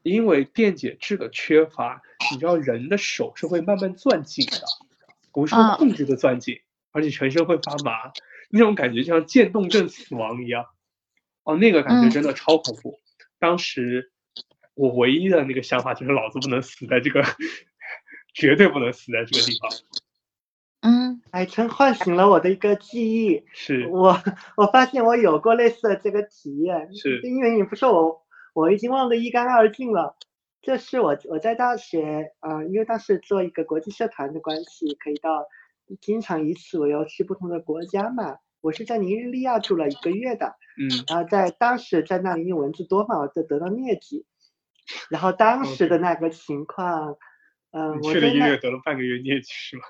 因为电解质的缺乏，你知道人的手是会慢慢攥紧的，不是控制的攥紧，而且全身会发麻。那种感觉就像渐冻症死亡一样，哦，那个感觉真的超恐怖。当时我唯一的那个想法就是，老子不能死在这个，绝对不能死在这个地方。嗯，海城唤醒了我的一个记忆，是我我发现我有过类似的这个体验，是因为你不说我，我已经忘得一干二净了。这是我我在大学啊，因为当时做一个国际社团的关系，可以到。经常以此为由去不同的国家嘛，我是在尼日利亚住了一个月的，嗯，然后在当时在那里因为蚊子多嘛，我就得了疟疾，然后当时的那个情况，嗯，我去了一个月得了半个月疟疾是吗？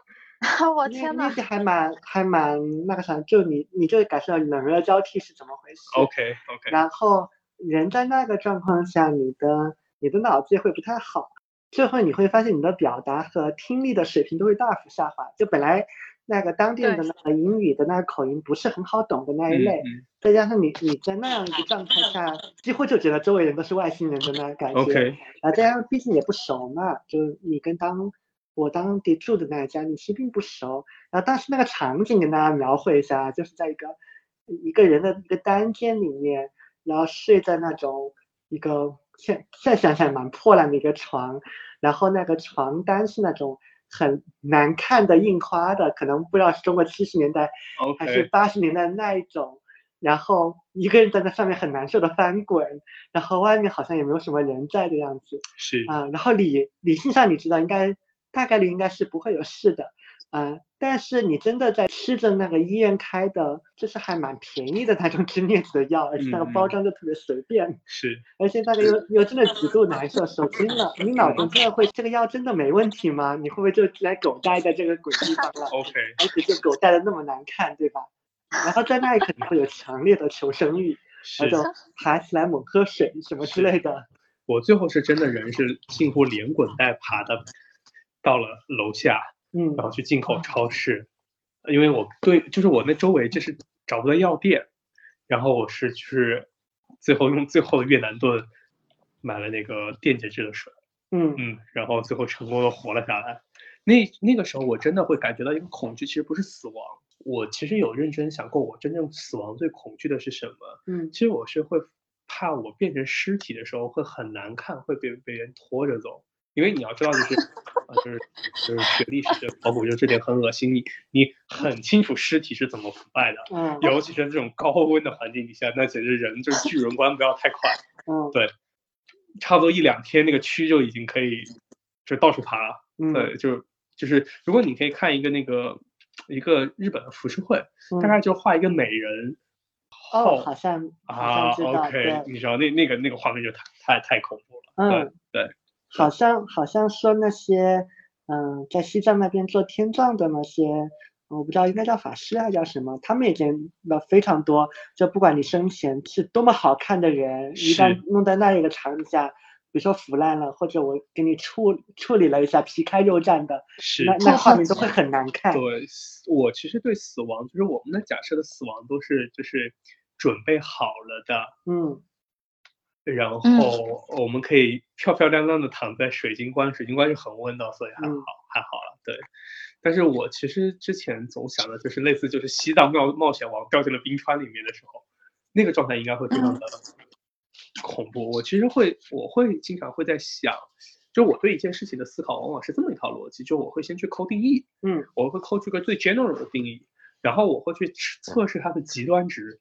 我天呐，疟疾还蛮还蛮那个啥，就你你就感受到冷热交替是怎么回事？OK OK。然后人在那个状况下，你的你的脑子也会不太好，最后你会发现你的表达和听力的水平都会大幅下滑。就本来那个当地的那个英语的那个口音不是很好懂的那一类，再加上你你在那样一个状态下，几乎就觉得周围人都是外星人的那个感觉。OK，然后再加上毕竟也不熟嘛，就你跟当我当地住的那一家，你其实并不熟。然后当时那个场景跟大家描绘一下，就是在一个一个人的一个单间里面，然后睡在那种一个现现在想想蛮破烂的一个床，然后那个床单是那种很难看的印花的，可能不知道是中国七十年代还是八十年代那一种。然后一个人在那上面很难受的翻滚，然后外面好像也没有什么人在的样子。是啊，然后理理性上你知道应该。大概率应该是不会有事的，嗯，但是你真的在吃着那个医院开的，就是还蛮便宜的那种治镊子的药，而且那个包装就特别随便，是，而且那个又又真的极度难受。首先呢，你脑中真的会这个药真的没问题吗？你会不会就来狗带在这个鬼地方了？OK，而且就狗带的那么难看，对吧？然后在那一刻你会有强烈的求生欲，那就爬起来猛喝水什么之类的。我最后是真的人是近乎连滚带爬的。到了楼下，嗯，然后去进口超市，因为我对，就是我那周围就是找不到药店，然后我是就是最后用最后的越南盾买了那个电解质的水，嗯嗯，然后最后成功的活了下来。那那个时候我真的会感觉到一个恐惧，其实不是死亡，我其实有认真想过，我真正死亡最恐惧的是什么？嗯，其实我是会怕我变成尸体的时候会很难看，会被被人拖着走。因为你要知道，就是啊，就是就是学历史的考古，就这点很恶心。你你很清楚尸体是怎么腐败的，嗯，尤其是这种高温的环境底下，那简直人就是巨人观不要太快，嗯，对，差不多一两天那个蛆就已经可以就到处爬了，嗯，对，就就是如果你可以看一个那个一个日本的浮世绘，大概就画一个美人，哦，好像啊，OK，你知道那那个那个画面就太太太恐怖了，嗯，对。好像好像说那些，嗯，在西藏那边做天葬的那些，我不知道应该叫法师还叫什么，他们也见了非常多。就不管你生前是多么好看的人，一旦弄在那一个场景下，比如说腐烂了，或者我给你处处理了一下皮开肉绽的，是那那画面都会很难看。对，我其实对死亡，就是我们的假设的死亡都是就是准备好了的，嗯。然后我们可以漂漂亮亮的躺在水晶棺，水晶棺是恒温的，所以还好还好了。对，但是我其实之前总想的就是类似就是西藏冒冒险王掉进了冰川里面的时候，那个状态应该会非常的恐怖。我其实会我会经常会在想，就我对一件事情的思考往往是这么一套逻辑，就我会先去抠定义，嗯，我会抠出个最 general 的定义，然后我会去测试它的极端值，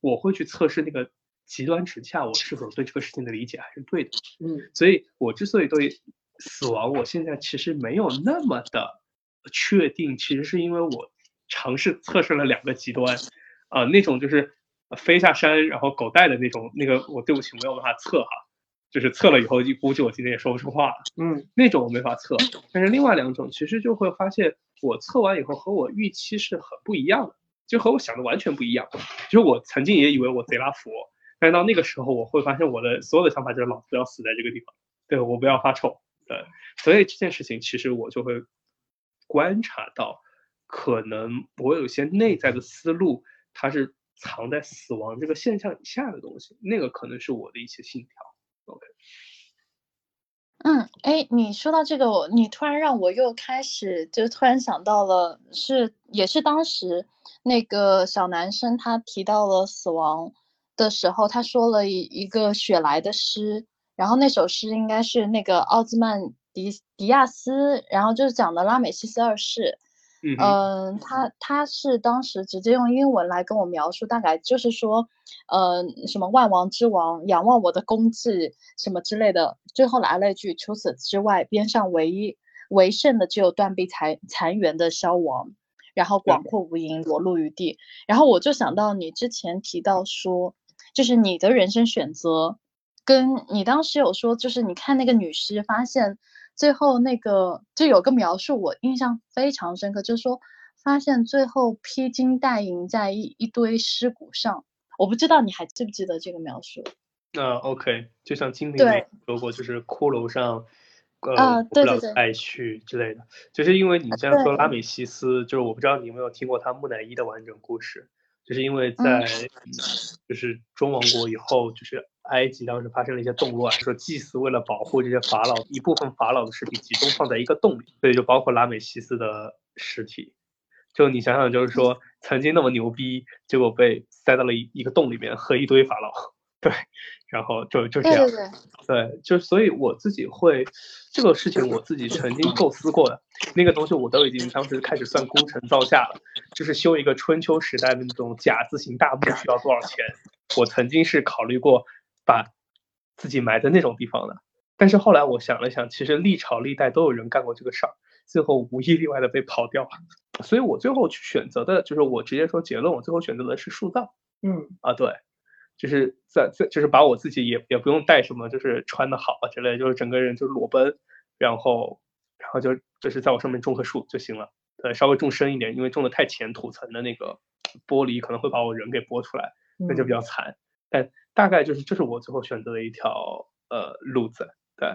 我会去测试那个。极端之下，我是否对这个事情的理解还是对的？嗯，所以我之所以对死亡，我现在其实没有那么的确定，其实是因为我尝试测试了两个极端，啊，那种就是飞下山然后狗带的那种，那个我对不起没有办法测哈，就是测了以后估计我今天也说不出话了。嗯，那种我没法测，但是另外两种其实就会发现，我测完以后和我预期是很不一样的，就和我想的完全不一样。就是我曾经也以为我贼拉佛。但到那个时候，我会发现我的所有的想法就是老子不要死在这个地方，对我不要发臭，对，所以这件事情其实我就会观察到，可能我有些内在的思路，它是藏在死亡这个现象以下的东西，那个可能是我的一些信条。OK，嗯，哎，你说到这个，你突然让我又开始就突然想到了，是也是当时那个小男生他提到了死亡。的时候，他说了一一个雪莱的诗，然后那首诗应该是那个奥兹曼迪迪亚斯，然后就是讲的拉美西斯二世。嗯，他他是当时直接用英文来跟我描述，大概就是说，呃，什么万王之王仰望我的功绩什么之类的，最后来了一句，除此之外，边上唯一为胜的只有断臂残残垣的消亡。然后广阔无垠，裸露于地。然后我就想到你之前提到说。就是你的人生选择，跟你当时有说，就是你看那个女尸，发现最后那个就有个描述，我印象非常深刻，就是说发现最后披金戴银在一一堆尸骨上，我不知道你还记不记得这个描述？那 OK，就像金瓶梅说过，就是骷髅上，呃，不了爱去之类的。就是因为你这样说拉美西斯，就是我不知道你有没有听过他木乃伊的完整故事。就是因为在就是中王国以后，就是埃及当时发生了一些动乱，说祭司为了保护这些法老，一部分法老的尸体集中放在一个洞里，所以就包括拉美西斯的尸体。就你想想，就是说曾经那么牛逼，结果被塞到了一一个洞里面和一堆法老。对，然后就就这样，对，就所以我自己会这个事情，我自己曾经构思过的那个东西，我都已经当时开始算工程造价了，就是修一个春秋时代的那种甲字形大墓需要多少钱，我曾经是考虑过把自己埋在那种地方的，但是后来我想了想，其实历朝历代都有人干过这个事儿，最后无一例外的被刨掉了，所以我最后去选择的就是我直接说结论，我最后选择的是树葬，嗯。啊对。就是在在就是把我自己也也不用带什么，就是穿的好啊之类，就是整个人就裸奔，然后然后就就是在我上面种棵树就行了，对，稍微种深一点，因为种的太浅，土层的那个玻璃可能会把我人给剥出来，那就比较惨。但大概就是这是我最后选择的一条呃路子，对。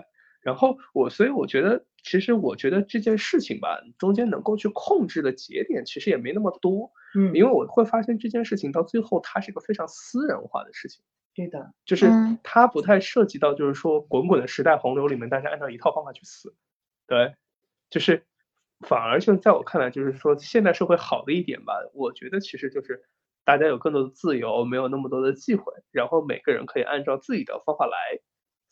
然后我所以我觉得其实我觉得这件事情吧，中间能够去控制的节点其实也没那么多。嗯，因为我会发现这件事情到最后，它是一个非常私人化的事情。对的，就是它不太涉及到，就是说滚滚的时代洪流里面，大家按照一套方法去死。对，就是反而就在我看来，就是说现代社会好的一点吧，我觉得其实就是大家有更多的自由，没有那么多的忌讳，然后每个人可以按照自己的方法来。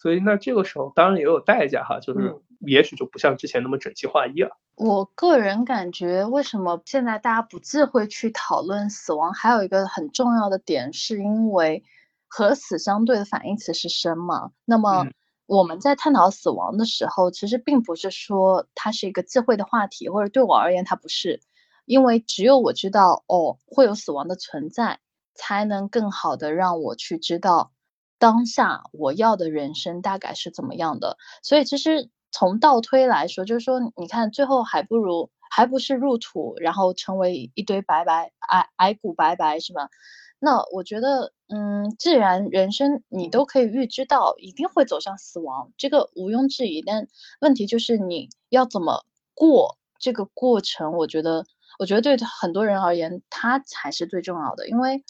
所以那这个时候当然也有代价哈，就是也许就不像之前那么整齐划一了。我个人感觉，为什么现在大家不忌讳去讨论死亡？还有一个很重要的点，是因为和死相对的反义词是生嘛。那么我们在探讨死亡的时候，其实并不是说它是一个忌讳的话题，或者对我而言它不是，因为只有我知道哦会有死亡的存在，才能更好的让我去知道。当下我要的人生大概是怎么样的？所以其实从倒推来说，就是说，你看最后还不如还不是入土，然后成为一堆白白矮矮骨白白，是吧？那我觉得，嗯，既然人生你都可以预知到一定会走向死亡，这个毋庸置疑。但问题就是你要怎么过这个过程？我觉得，我觉得对很多人而言，它才是最重要的，因为。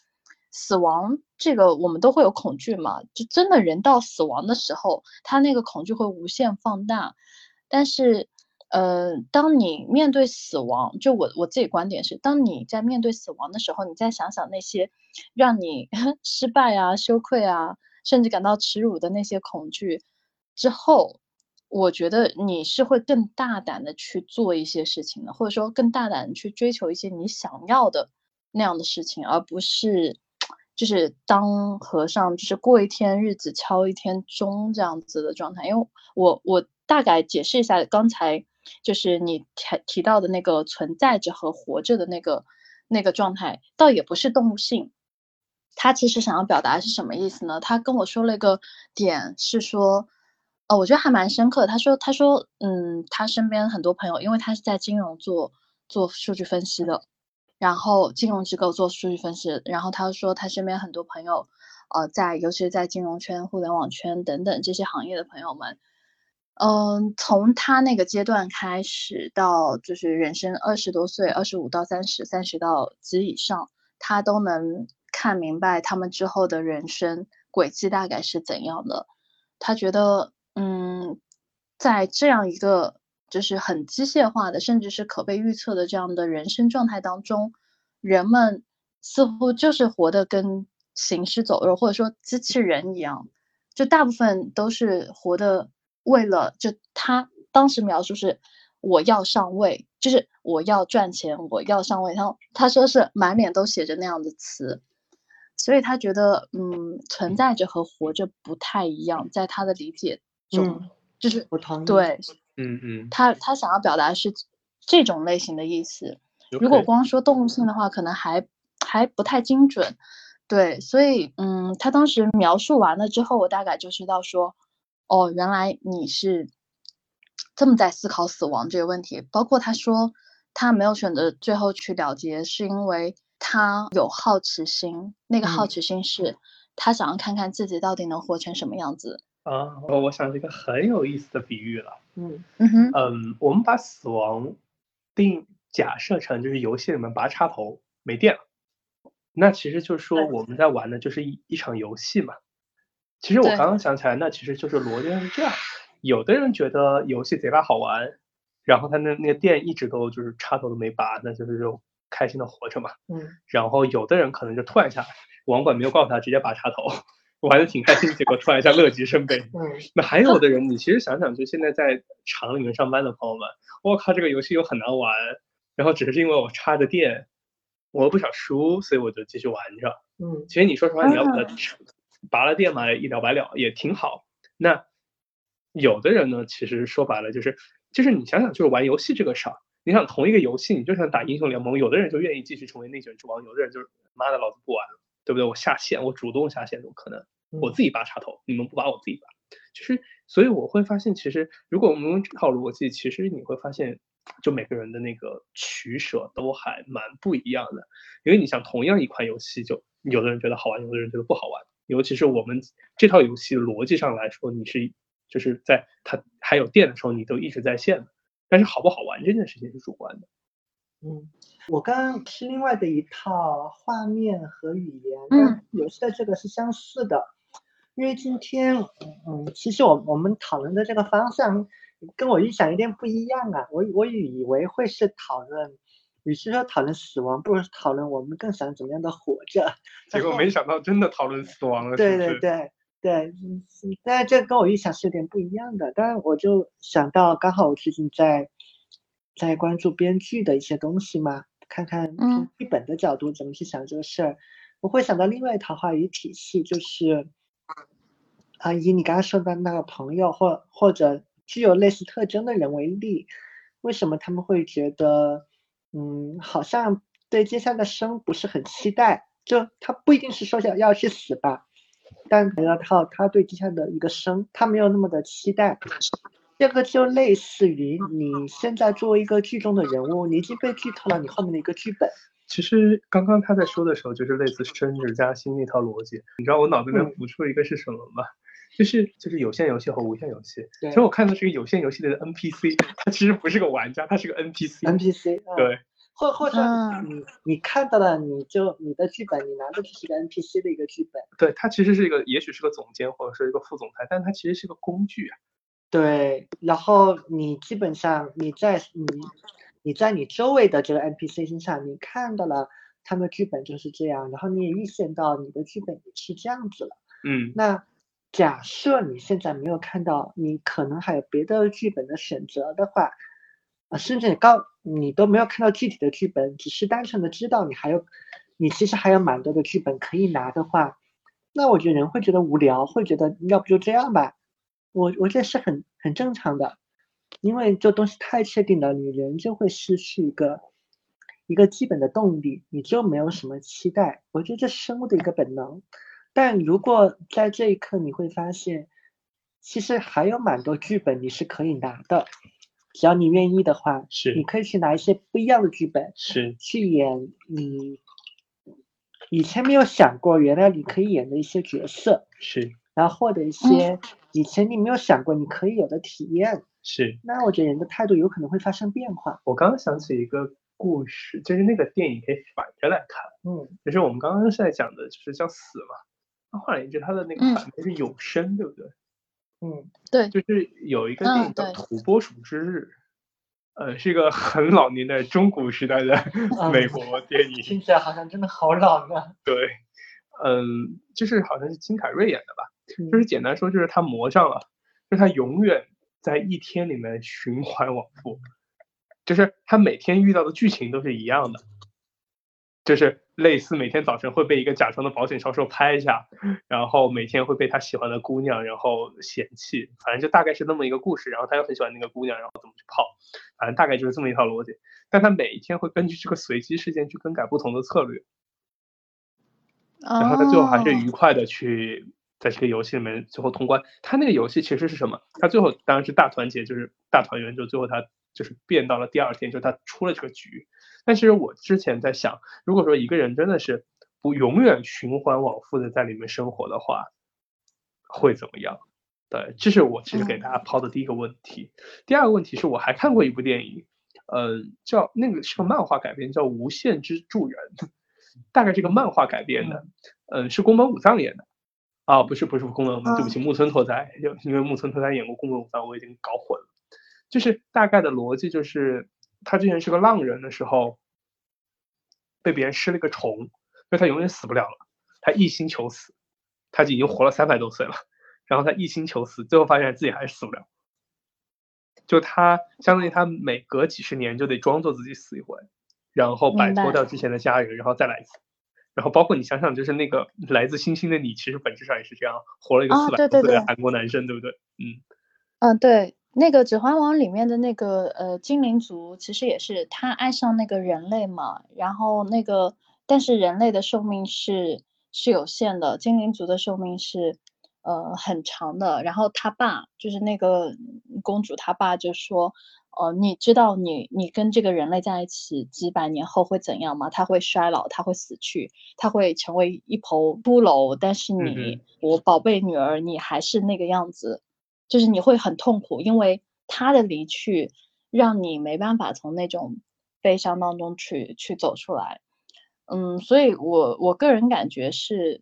死亡这个我们都会有恐惧嘛，就真的人到死亡的时候，他那个恐惧会无限放大。但是，呃，当你面对死亡，就我我自己观点是，当你在面对死亡的时候，你再想想那些让你 失败啊、羞愧啊，甚至感到耻辱的那些恐惧之后，我觉得你是会更大胆的去做一些事情的，或者说更大胆的去追求一些你想要的那样的事情，而不是。就是当和尚，就是过一天日子敲一天钟这样子的状态。因为我我大概解释一下刚才就是你提提到的那个存在着和活着的那个那个状态，倒也不是动物性。他其实想要表达是什么意思呢？他跟我说了一个点是说，呃，我觉得还蛮深刻的。他说他说嗯，他身边很多朋友，因为他是在金融做做数据分析的。然后金融机构做数据分析，然后他说他身边很多朋友，呃，在尤其是在金融圈、互联网圈等等这些行业的朋友们，嗯，从他那个阶段开始到就是人生二十多岁、二十五到三十、三十到及以上，他都能看明白他们之后的人生轨迹大概是怎样的。他觉得，嗯，在这样一个。就是很机械化的，甚至是可被预测的这样的人生状态当中，人们似乎就是活得跟行尸走肉或者说机器人一样，就大部分都是活的为了就他当时描述是我要上位，就是我要赚钱，我要上位。然后他说是满脸都写着那样的词，所以他觉得嗯，存在着和活着不太一样，在他的理解中，就是我同意对。嗯嗯，他他想要表达是这种类型的意思。如果光说动物性的话，可能还还不太精准。对，所以嗯，他当时描述完了之后，我大概就知道说，哦，原来你是这么在思考死亡这个问题。包括他说他没有选择最后去了结，是因为他有好奇心。那个好奇心是他想要看看自己到底能活成什么样子。啊，我想这个很有意思的比喻了。嗯。嗯哼，嗯，我们把死亡定假设成就是游戏里面拔插头没电了，那其实就是说我们在玩的就是一一场游戏嘛。其实我刚刚想起来，那其实就是逻辑上是这样：有的人觉得游戏贼拉好玩，然后他那那个电一直都就是插头都没拔，那就是就开心的活着嘛。嗯。然后有的人可能就突然一下，网管没有告诉他，直接拔插头，玩的挺开心，结果突然一下乐极生悲。嗯那还有的人，你其实想想，就现在在厂里面上班的朋友们，我靠，这个游戏又很难玩，然后只是因为我插着电，我又不想输，所以我就继续玩着。嗯其实你说实话，你要把它啊拔了电嘛，一了百了，也挺好。那有的人呢，其实说白了就是，就是你想想，就是玩游戏这个事儿，你想同一个游戏，你就想打英雄联盟，有的人就愿意继续成为内卷之王，有的人就是妈的老子不玩了，对不对？我下线，我主动下线都可能，我自己拔插头，你们不拔我自己拔。就是，所以我会发现，其实如果我们用这套逻辑，其实你会发现，就每个人的那个取舍都还蛮不一样的。因为你想，同样一款游戏，就有的人觉得好玩，有的人觉得不好玩。尤其是我们这套游戏逻辑上来说，你是就是在它还有电的时候，你都一直在线的。但是好不好玩这件事情是主观的。嗯，我刚刚是另外的一套画面和语言，嗯跟游戏的这个是相似的。因为今天，嗯，其实我我们讨论的这个方向跟我预想有点不一样啊。我我以为会是讨论，与其说讨论死亡，不如讨论我们更想怎么样的活着。结果没想到真的讨论死亡了，对？对对对，嗯嗯但是这跟我预想是有点不一样的。当然，我就想到刚好我最近在在关注编剧的一些东西嘛，看看从嗯剧本的角度怎么去想这个事儿。我会想到另外一套话语体系，就是啊，以你刚刚说的那个朋友或或者具有类似特征的人为例，为什么他们会觉得嗯，好像对接下来的生不是很期待？就他不一定是说想要去死吧，但谈到他他对接下来的一个生，他没有那么的期待。这个就类似于你现在作为一个剧中的人物，你已经被剧透了你后面的一个剧本。其实刚刚他在说的时候，就是类似升职加薪那套逻辑。你知道我脑子里面嗯浮出一个是什么吗？就是就是有线游戏和无线游戏。对其实我看到这个有线游戏的 NPC，他其实不是个玩家，他是个 NPC。NPC，嗯、对，或或者嗯你你看到了，你就你的剧本，你拿的就是一个 NPC 的一个剧本。对，他其实是一个，也许是个总监或者是一个副总裁，但他其实是个工具啊。对，然后你基本上你在你你在你周围的这个 NPC 身上，你看到了他们剧本就是这样，然后你也预见到你的剧本也是这样子了。嗯，那假设你现在没有看到，你可能还有别的剧本的选择的话，啊，甚至你告你都没有看到具体的剧本，只是单纯的知道你还有，你其实还有蛮多的剧本可以拿的话，那我觉得人会觉得无聊，会觉得要不就这样吧。我我觉得是很很正常的，因为这东西太确定了，你人就会失去一个一个基本的动力，你就没有什么期待。我觉得这是生物的一个本能。但如果在这一刻你会发现，其实还有蛮多剧本你是可以拿的，只要你愿意的话，是你可以去拿一些不一样的剧本是去演你以前没有想过原来你可以演的一些角色，是然后获得一些以前你没有想过你可以有的体验。是。那我觉得人的态度有可能会发生变化。我刚刚想起一个故事，就是那个电影可以反着来看，嗯就是我们刚刚是在讲的，就是叫死嘛。那换而言之，它的那个嗯反面是永生，对不对？嗯对，就是有一个嗯电影叫《土拨鼠之日》，呃，是一个很老年的中古时代的 美国电影。听起来好像真的好老呢。对，嗯，就是好像是金凯瑞演的吧。就嗯是简单说，就是他魔障了，就是他永远在一天里面循环往复，就是他每天遇到的剧情都是一样的，就是类似每天早晨会被一个假装的保险销售拍一下，然后每天会被他喜欢的姑娘然后嫌弃，反正就大概是那么一个故事。然后他又很喜欢那个姑娘，然后怎么去泡，反正大概就是这么一套逻辑。但他每一天会根据这个随机事件去更改不同的策略。然后他最后还是哦愉快的去在这个游戏里面最后通关。他那个游戏其实是什么？他最后当然是大团结，就是大团圆，就最后他就是变到了第二天，就是他出了这个局。但其实我之前在想，如果说一个人真的是不永远循环往复的在里面生活的话，会怎么样？对，这是我其实给大家抛的第一个问题。第二个问题是我还看过一部电影，呃，叫那个是个漫画改编，叫《无限之助人》，大概这个漫画改编的，嗯，是宫本武藏演的。啊，不是不是宫本，对不起，木村拓哉，就因为木村拓哉演过宫本武藏，我已经搞混了。就是大概的逻辑就是，他之前是个浪人的时候，被别人施了一个虫，所以他永远死不了了，他一心求死，他就已经活了三百多岁了，然后他一心求死，最后发现自己还是死不了。就他相当于他每隔几十年就得装作自己死一回，然后摆脱掉之前的家人，然后再来一次。然后包括你想想，就是那个来自星星的你，其实本质上也是这样，活了一个四百多岁的韩国男生，对不对？嗯嗯，对，那个《指环王》里面的那个呃精灵族，其实也是他爱上那个人类嘛，然后那个但是人类的寿命是是有限的，精灵族的寿命是呃很长的。然后他爸就是那个公主，他爸就说。哦，你知道你你跟这个人类在一起几百年后会怎样吗？他会衰老，他会死去，他会成为一头骷髅。但是你，我宝贝女儿，你还是那个样子，就是你会很痛苦，因为他的离去让你没办法从那种悲伤当中去去走出来。嗯，所以我我个人感觉是，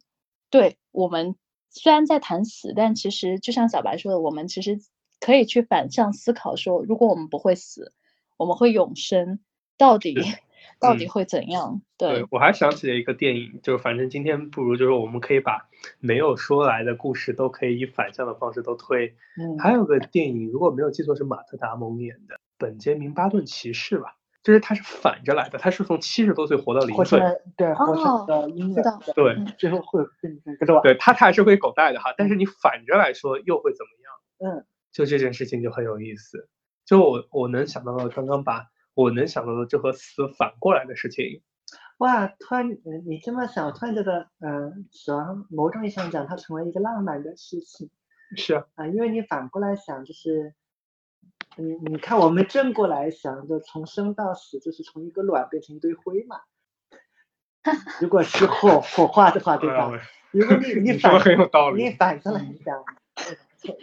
对我们虽然在谈死，但其实就像小白说的，我们其实。可以去反向思考，说如果我们不会死，我们会永生，到底 到底会怎样？对我还想起了一个电影，就是反正今天不如就是我们可以把没有说来的故事都可以以反向的方式都推。嗯，还有个电影，如果没有记错是马特达蒙演的《本杰明巴顿骑士》吧，就是他是反着来的，他是从七十多岁活到零岁，对，活成的婴儿，对，最后会变成个对他他还是会狗带的哈，但是你反着来说又会怎么样？嗯。就这件事情就很有意思，就我我能想到的，刚刚把我能想到的就和死反过来的事情，哇！突然，你这么想，我突然觉得，嗯，死亡某种意义上讲，它成为一个浪漫的事情。是啊，啊，因为你反过来想，就是，你你看我们正过来想，就从生到死，就是从一个卵变成一堆灰嘛。如果是火火化的话，对吧？如果你 你反你反过来想。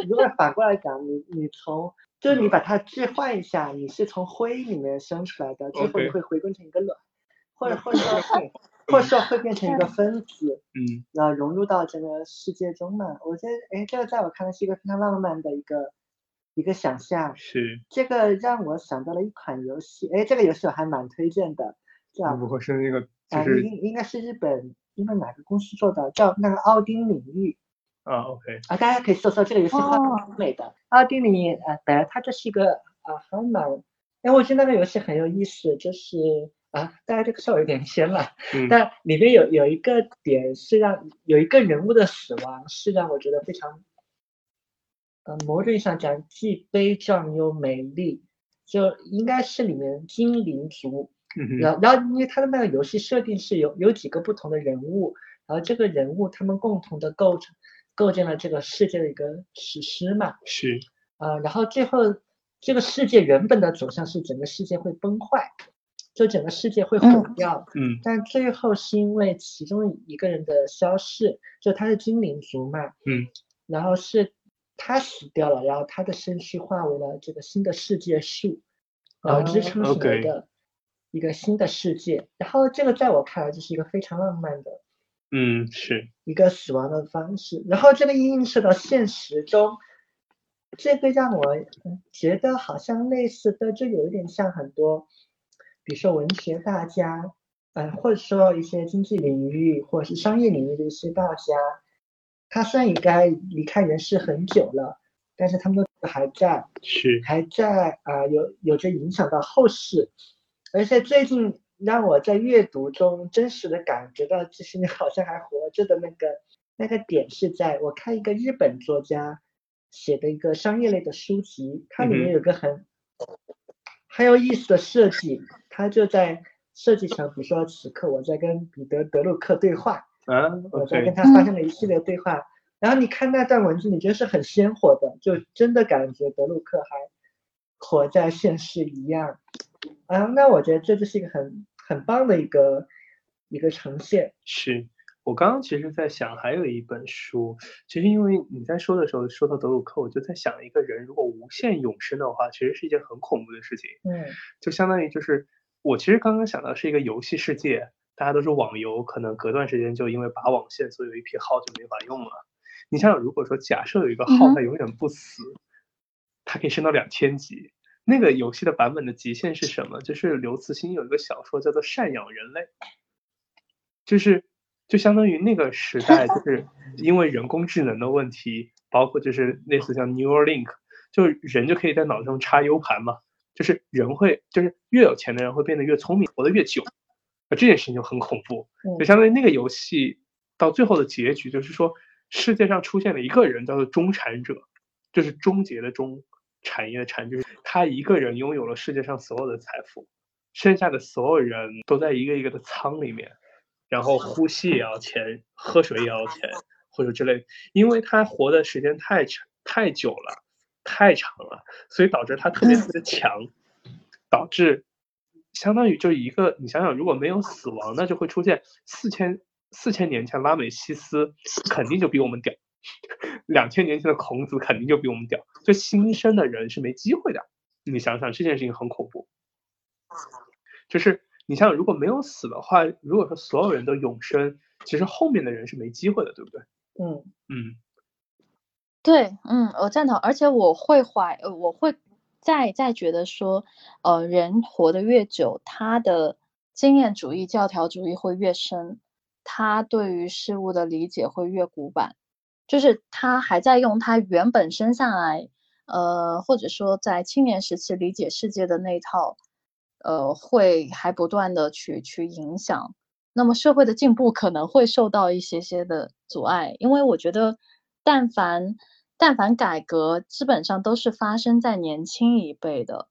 如果反过来讲，你你从就是你把它置换一下，你是从灰里面生出来的，最后你会回归成一个卵，或者或者说 或者说会变成一个分子，嗯，然后融入到这个世界中嘛。我觉得，哎，这个在我看来是一个非常浪漫的一个一个想象。是。这个让我想到了一款游戏，哎，这个游戏我还蛮推荐的，叫不会是那个啊，应应该是日本，因为哪个公司做的？叫那个奥丁领域。啊，OK，啊，大家可以搜搜这个游戏，画很美的。奥地利啊，本来它就是一个啊，还蛮，哎，我觉得那个游戏很有意思，就是啊，大家这个稍微有点偏了，但里面有有一个点是让有一个人物的死亡是让我觉得非常，呃，某种意义上讲既悲壮又美丽，就应该是里面精灵族，然后然后因为它的那个游戏设定是有有几个不同的人物，然后这个人物他们共同的构成。构建了这个世界的一个史诗嘛？是，呃，然后最后这个世界原本的走向是整个世界会崩坏，就整个世界会毁掉。嗯。但最后是因为其中一个人的消逝，就他是精灵族嘛。嗯。然后是他死掉了，然后他的身躯化为了这个新的世界树，然后支撑起来的一个新的世界。然后这个在我看来就是一个非常浪漫的。嗯，是。一个死亡的方式，然后这个映射到现实中，这个让我觉得好像类似的，就有一点像很多，比如说文学大家，嗯，或者说一些经济领域或者是商业领域的一些大家，他虽然应该离开人世很久了，但是他们都还在，是。还在啊，有有着影响到后世，而且最近。让我在阅读中真实的感觉到，其实你好像还活着的那个那个点是在我看一个日本作家写的一个商业类的书籍，它里面有个很很有意思的设计，它就在设计成，比如说此刻我在跟彼得德鲁克对话，嗯，我在跟他发生了一系列对话，然后你看那段文字，你觉得是很鲜活的，就真的感觉德鲁克还活在现世一样。啊，那我觉得这就是一个很很棒的一个一个呈现。是我刚刚其实在想，还有一本书，其实因为你在说的时候说到德鲁克，我就在想，一个人如果无限永生的话，其实是一件很恐怖的事情。嗯，就相当于就是我其实刚刚想到是一个游戏世界，大家都是网游，可能隔段时间就因为拔网线，所以有一批号就没法用了。你想想，如果说假设有一个号它永远不死，它可以升到两千级。那个游戏的版本的极限是什么？就是刘慈欣有一个小说叫做《赡养人类》，就是就相当于那个时代，就是因为人工智能的问题，包括就是类似像 Neuralink，就人就可以在脑中插 U 盘嘛，就是人会就是越有钱的人会变得越聪明，活得越久，啊这件事情就很恐怖。就相当于那个游戏到最后的结局就是说，世界上出现了一个人叫做终产者，就是终结的终。产业的产就是他一个人拥有了世界上所有的财富，剩下的所有人都在一个一个的仓里面，然后呼吸也要钱，喝水也要钱，或者之类，因为他活的时间太长太久了，太长了，所以导致他特别特别强，导致相当于就一个你想想，如果没有死亡，那就会出现四千四千年前拉美西斯肯定就比我们屌。两千年前的孔子肯定就比我们屌，就新生的人是没机会的。你想想这件事情很恐怖，就是你想想如果没有死的话，如果说所有人都永生，其实后面的人是没机会的，对不对？嗯嗯，对，嗯，我赞同，而且我会怀，呃，我会再再觉得说，呃，人活得越久，他的经验主义、教条主义会越深，他对于事物的理解会越古板。就是他还在用他原本生下来，呃，或者说在青年时期理解世界的那套，呃，会还不断的去去影响，那么社会的进步可能会受到一些些的阻碍，因为我觉得，但凡但凡改革，基本上都是发生在年轻一辈的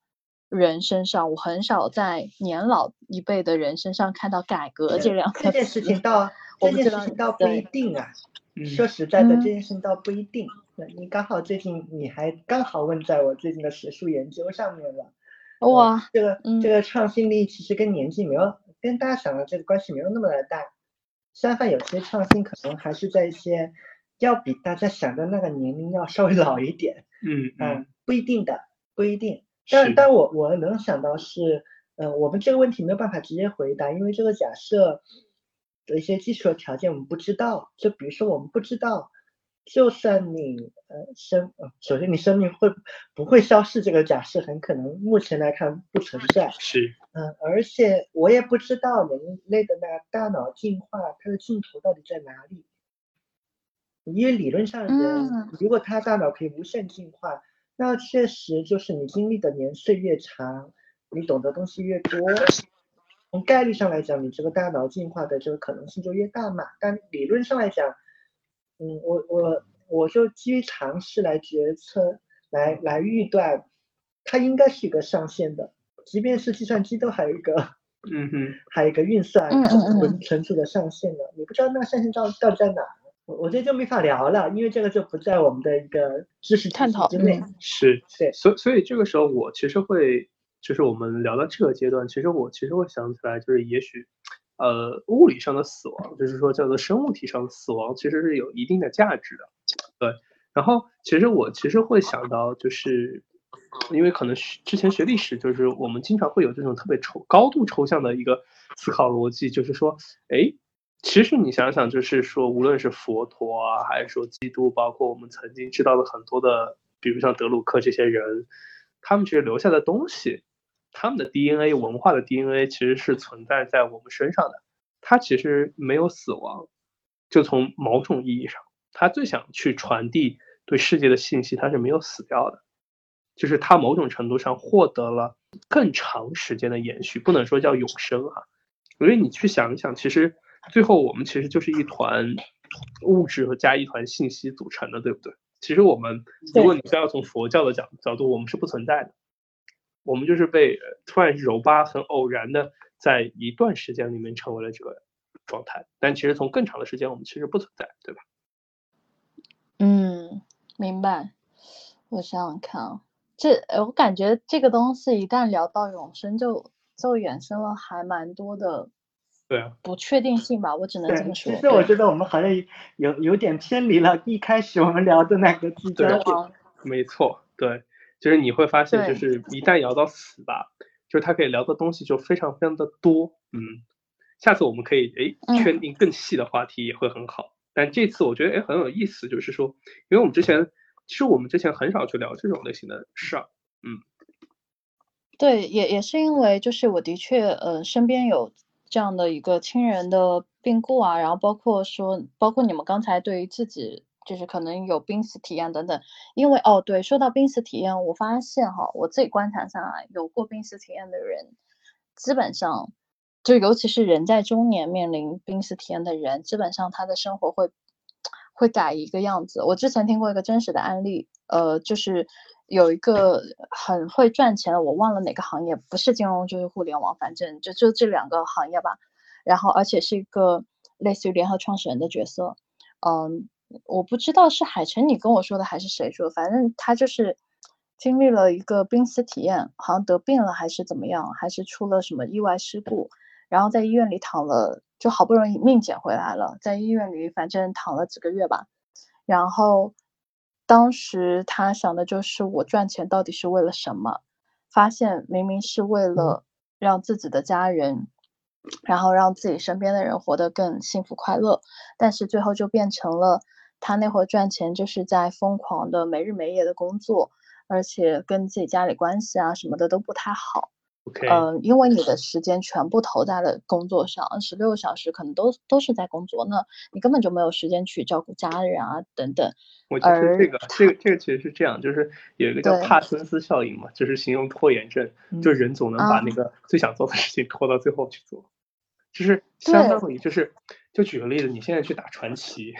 人身上，我很少在年老一辈的人身上看到改革这两个这件事情倒这件事情倒不一定啊。说实在的，这件事情倒不一定。你刚好最近你还刚好问在我最近的学术研究上面了。哇，这个这个创新力其实跟年纪没有跟大家想的这个关系没有那么的大。相反，有些创新可能还是在一些要比大家想的那个年龄要稍微老一点。嗯嗯，不一定的，不一定。但但我我能想到是，嗯，我们这个问题没有办法直接回答，因为这个假设。的一些基础的条件我们不知道，就比如说我们不知道，就算你呃生，首先你生命会不会消失这个假设很可能目前来看不存在，是，嗯，而且我也不知道人类的那个大脑进化它的尽头到底在哪里，因为理论上人如果他大脑可以无限进化，那确实就是你经历的年岁越长，你懂得东西越多。从概率上来讲，你这个大脑进化的这个可能性就越大嘛。但理论上来讲，嗯，我我我就基于常识来决策，来来预断，它应该是一个上限的。即便是计算机都还有一个，嗯哼，还有一个运算存存储的上限的。你不知道那个上限到到底在哪？我我这就没法聊了，因为这个就不在我们的一个知识探讨之内。是，对，所所以这个时候我其实会。就是我们聊到这个阶段，其实我其实会想起来，就是也许，呃，物理上的死亡，就是说叫做生物体上的死亡，其实是有一定的价值的，对。然后其实我其实会想到，就是因为可能之前学历史，就是我们经常会有这种特别抽、高度抽象的一个思考逻辑，就是说，哎，其实你想想，就是说，无论是佛陀啊，还是说基督，包括我们曾经知道的很多的，比如像德鲁克这些人，他们其实留下的东西。他们的 DNA 文化的 DNA 其实是存在在我们身上的，它其实没有死亡，就从某种意义上，他最想去传递对世界的信息，它是没有死掉的，就是它某种程度上获得了更长时间的延续，不能说叫永生哈，因为你去想一想，其实最后我们其实就是一团物质和加一团信息组成的，对不对？其实我们，如果你非要从佛教的角角度，我们是不存在的。我们就是被突然柔巴很偶然的在一段时间里面成为了这个状态，但其实从更长的时间我们其实不存在，对吧？嗯，明白。我想想看啊，这我感觉这个东西一旦聊到永生，就就衍生了还蛮多的对啊，不确定性吧，我只能这，么说。其实我觉得我们好像有有点偏离了一开始我们聊的那个聚焦对。没错，对，就是你会发现，就是一旦聊到死吧，就是他可以聊的东西就非常非常的多，嗯，下次我们可以哎嗯。圈定更细的话题也会很好。但这次我觉得哎很有意思，就是说，因为我们之前其实我们之前很少去聊这种类型的事儿，嗯。对，也也是因为就是我的确呃身边有这样的一个亲人的病故啊，然后包括说包括你们刚才对于自己就是可能有濒死体验等等，因为哦对，说到濒死体验，我发现哈，我自己观察下来，有过濒死体验的人，基本上就尤其是人在中年面临濒死体验的人，基本上他的生活会会改一个样子。我之前听过一个真实的案例，呃，就是有一个很会赚钱的，我忘了哪个行业，不是金融就是互联网，反正就就这两个行业吧。然后而且是一个类似于联合创始人的角色，嗯，我不知道是海晨你跟我说的还是谁说，反正他就是经历了一个濒死体验，好像得病了还是怎么样，还是出了什么意外事故，然后在医院里躺了，就好不容易命捡回来了，在医院里反正躺了几个月吧，然后当时他想的就是我赚钱到底是为了什么？发现明明是为了让自己的家人，然后让自己身边的人活得更幸福快乐，但是最后就变成了他那会儿赚钱就是在疯狂的没日没夜的工作，而且跟自己家里关系啊什么的都不太好。嗯，因为你的时间全部投在了工作上，十六个小时可能都都是在工作，那你根本就没有时间去照顾家人啊等等。我觉得这个这个这个其实是这样，就是有一个叫帕森斯效应嘛，就是形容拖延症，就人总能把那个最想做的事情拖到最后去做，就是相当于就是就举个例子，你现在去打传奇，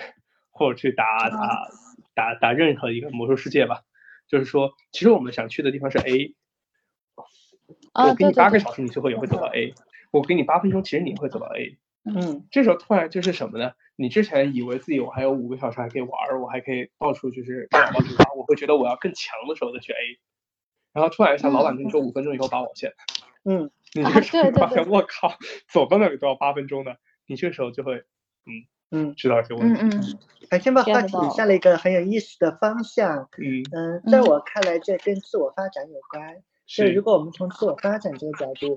或者去打打打打任何一个魔兽世界吧，就是说，其实我们想去的地方是 A，啊，我给你八个小时，你最后也会走到 A，我给你八分钟，其实你也会走到 A。嗯。这时候突然就是什么呢？你之前以为自己我还有五个小时还可以玩儿，我还可以到处就是搞到处玩，我会觉得我要更强的时候再去 A，然后突然一下老板跟你说五分钟以后拔网线，嗯，啊你这个时候发现我靠，走到那里都要八分钟的，你这个时候就会嗯，知道一些问题。嗯嗯，还先把话题到引向了一个很有意思的方向。嗯，嗯，在嗯我看来，这跟自我发展有关。就是如果我们从自我发展这个角度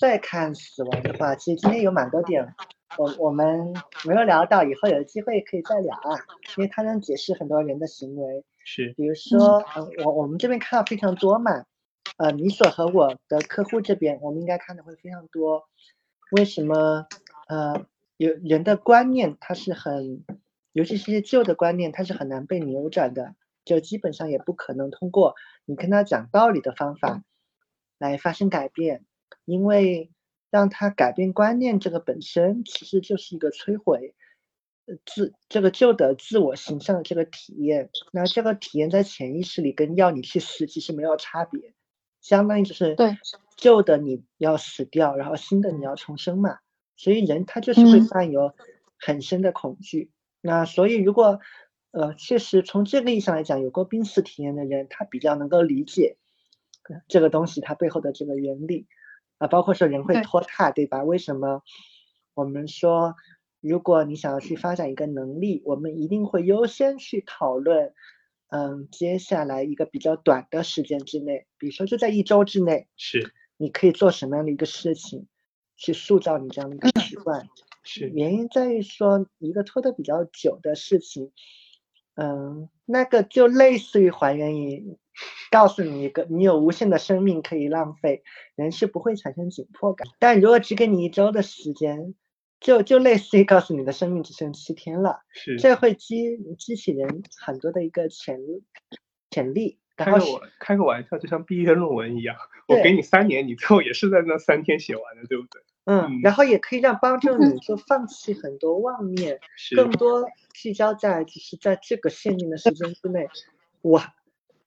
再看死亡的话，其实今天有蛮多点，我我们没有聊到，以后有机会可以再聊啊，因为它能解释很多人的行为。是比如说，嗯，我我们这边看到非常多嘛，呃，你所和我的客户这边，我们应该看的会非常多。为什么？呃，有人的观念它是很，尤其是旧的观念，它是很难被扭转的，就基本上也不可能通过你跟他讲道理的方法来发生改变，因为让他改变观念这个本身其实就是一个摧毁。呃自这个旧的自我形象的这个体验，那这个体验在潜意识里跟要你去死其实没有差别，相当于就是对旧的你要死掉，然后新的你要重生嘛，所以人他就是会嗯伴有很深的恐惧。那所以如果呃确实从这个意义上来讲，有过濒死体验的人，他比较能够理解呃这个东西它背后的这个原理啊，包括说人会拖沓，对吧？为什么我们说？如果你想要去发展一个能力，我们一定会优先去讨论，嗯，接下来一个比较短的时间之内，比如说就在一周之内，是你可以做什么样的一个事情，去塑造你这样的一个习惯。是，原因在于说，一个拖得比较久的事情，嗯，那个就类似于还原于告诉你一个，你有无限的生命可以浪费，人是不会产生紧迫感。但如果只给你一周的时间，就就类似于告诉你的生命只剩七天了，是这会激激起人很多的一个潜潜力，然后开个玩开个玩笑，就像毕业论文一样，我给你三年，你最后也是在那三天写完的，对不对？嗯嗯，然后也可以让帮助你 就放弃很多妄念，更多聚焦在就是在这个限定的时间之内，我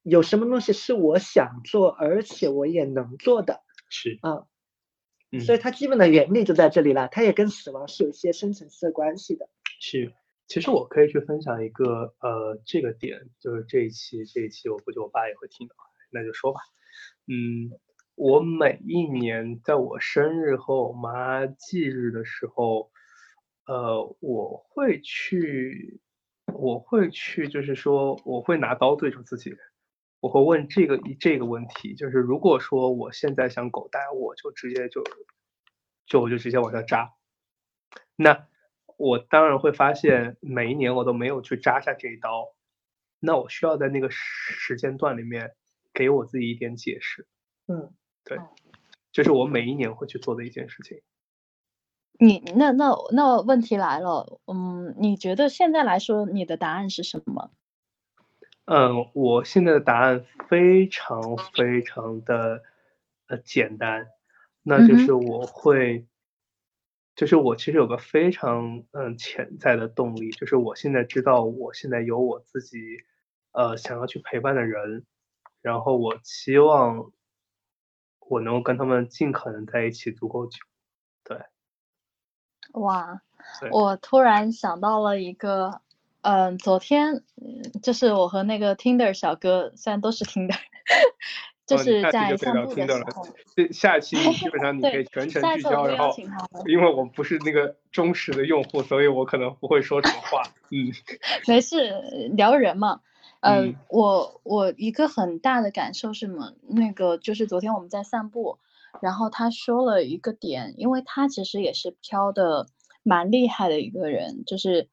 有什么东西是我想做，而且我也能做的是，啊，嗯所以它基本的原理就在这里了，它也跟死亡是有一些深层次的关系的。是，其实我可以去分享一个呃这个点，就是这一期这一期我估计我爸也会听到，那就说吧。嗯，我每一年在我生日和我妈忌日的时候，呃，我会去，我会去，就是说，我会拿刀对着自己，我会问这个这个问题，就是如果说我现在想狗带，我就直接就，就我就直接往下扎。那我当然会发现，每一年我都没有去扎下这一刀，那我需要在那个时间段里面给我自己一点解释。嗯。对，这是我每一年会去做的一件事情。你那那那问题来了，嗯，你觉得现在来说，你的答案是什么？嗯，我现在的答案非常非常的呃简单，那就是我会，就是我其实有个非常嗯潜在的动力，就是我现在知道我现在有我自己呃想要去陪伴的人，然后我期望。我能够跟他们尽可能在一起足够久，对。哇，我突然想到了一个，嗯，昨天就是我和那个 Tinder 小哥，虽然都是 Tinder，就是在散步的时候。这下期 基本上你可以全程聚焦，然后因为我不是那个忠实的用户，所以我可能不会说什么话。嗯，没事，聊人嘛。呃，我我一个很大的感受是什么？那个就是昨天我们在散步，然后他说了一个点，因为他其实也是飘的蛮厉害的一个人，就是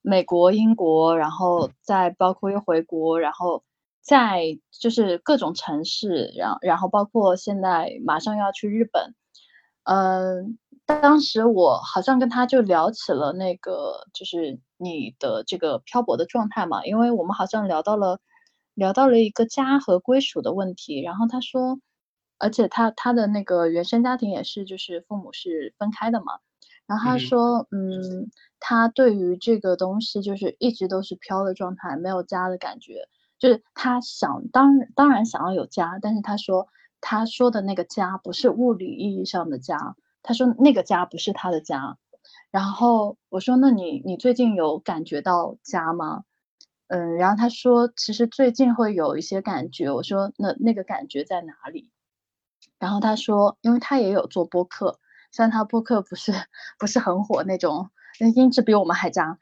美国、英国，然后再包括又回国，然后在就是各种城市，然然后包括现在马上要去日本，嗯。当时我好像跟他就聊起了那个，就是你的这个漂泊的状态嘛，因为我们好像聊到了，聊到了一个家和归属的问题。然后他说，而且他他的那个原生家庭也是，就是父母是分开的嘛。然后他说，嗯，他对于这个东西就是一直都是飘的状态，没有家的感觉。就是他想当当然想要有家，但是他说他说的那个家不是物理意义上的家。他说那个家不是他的家，然后我说那你你最近有感觉到家吗？嗯，然后他说其实最近会有一些感觉。我说那那个感觉在哪里？然后他说，因为他也有做播客，虽然他播客不是不是很火那种，那音质比我们还渣。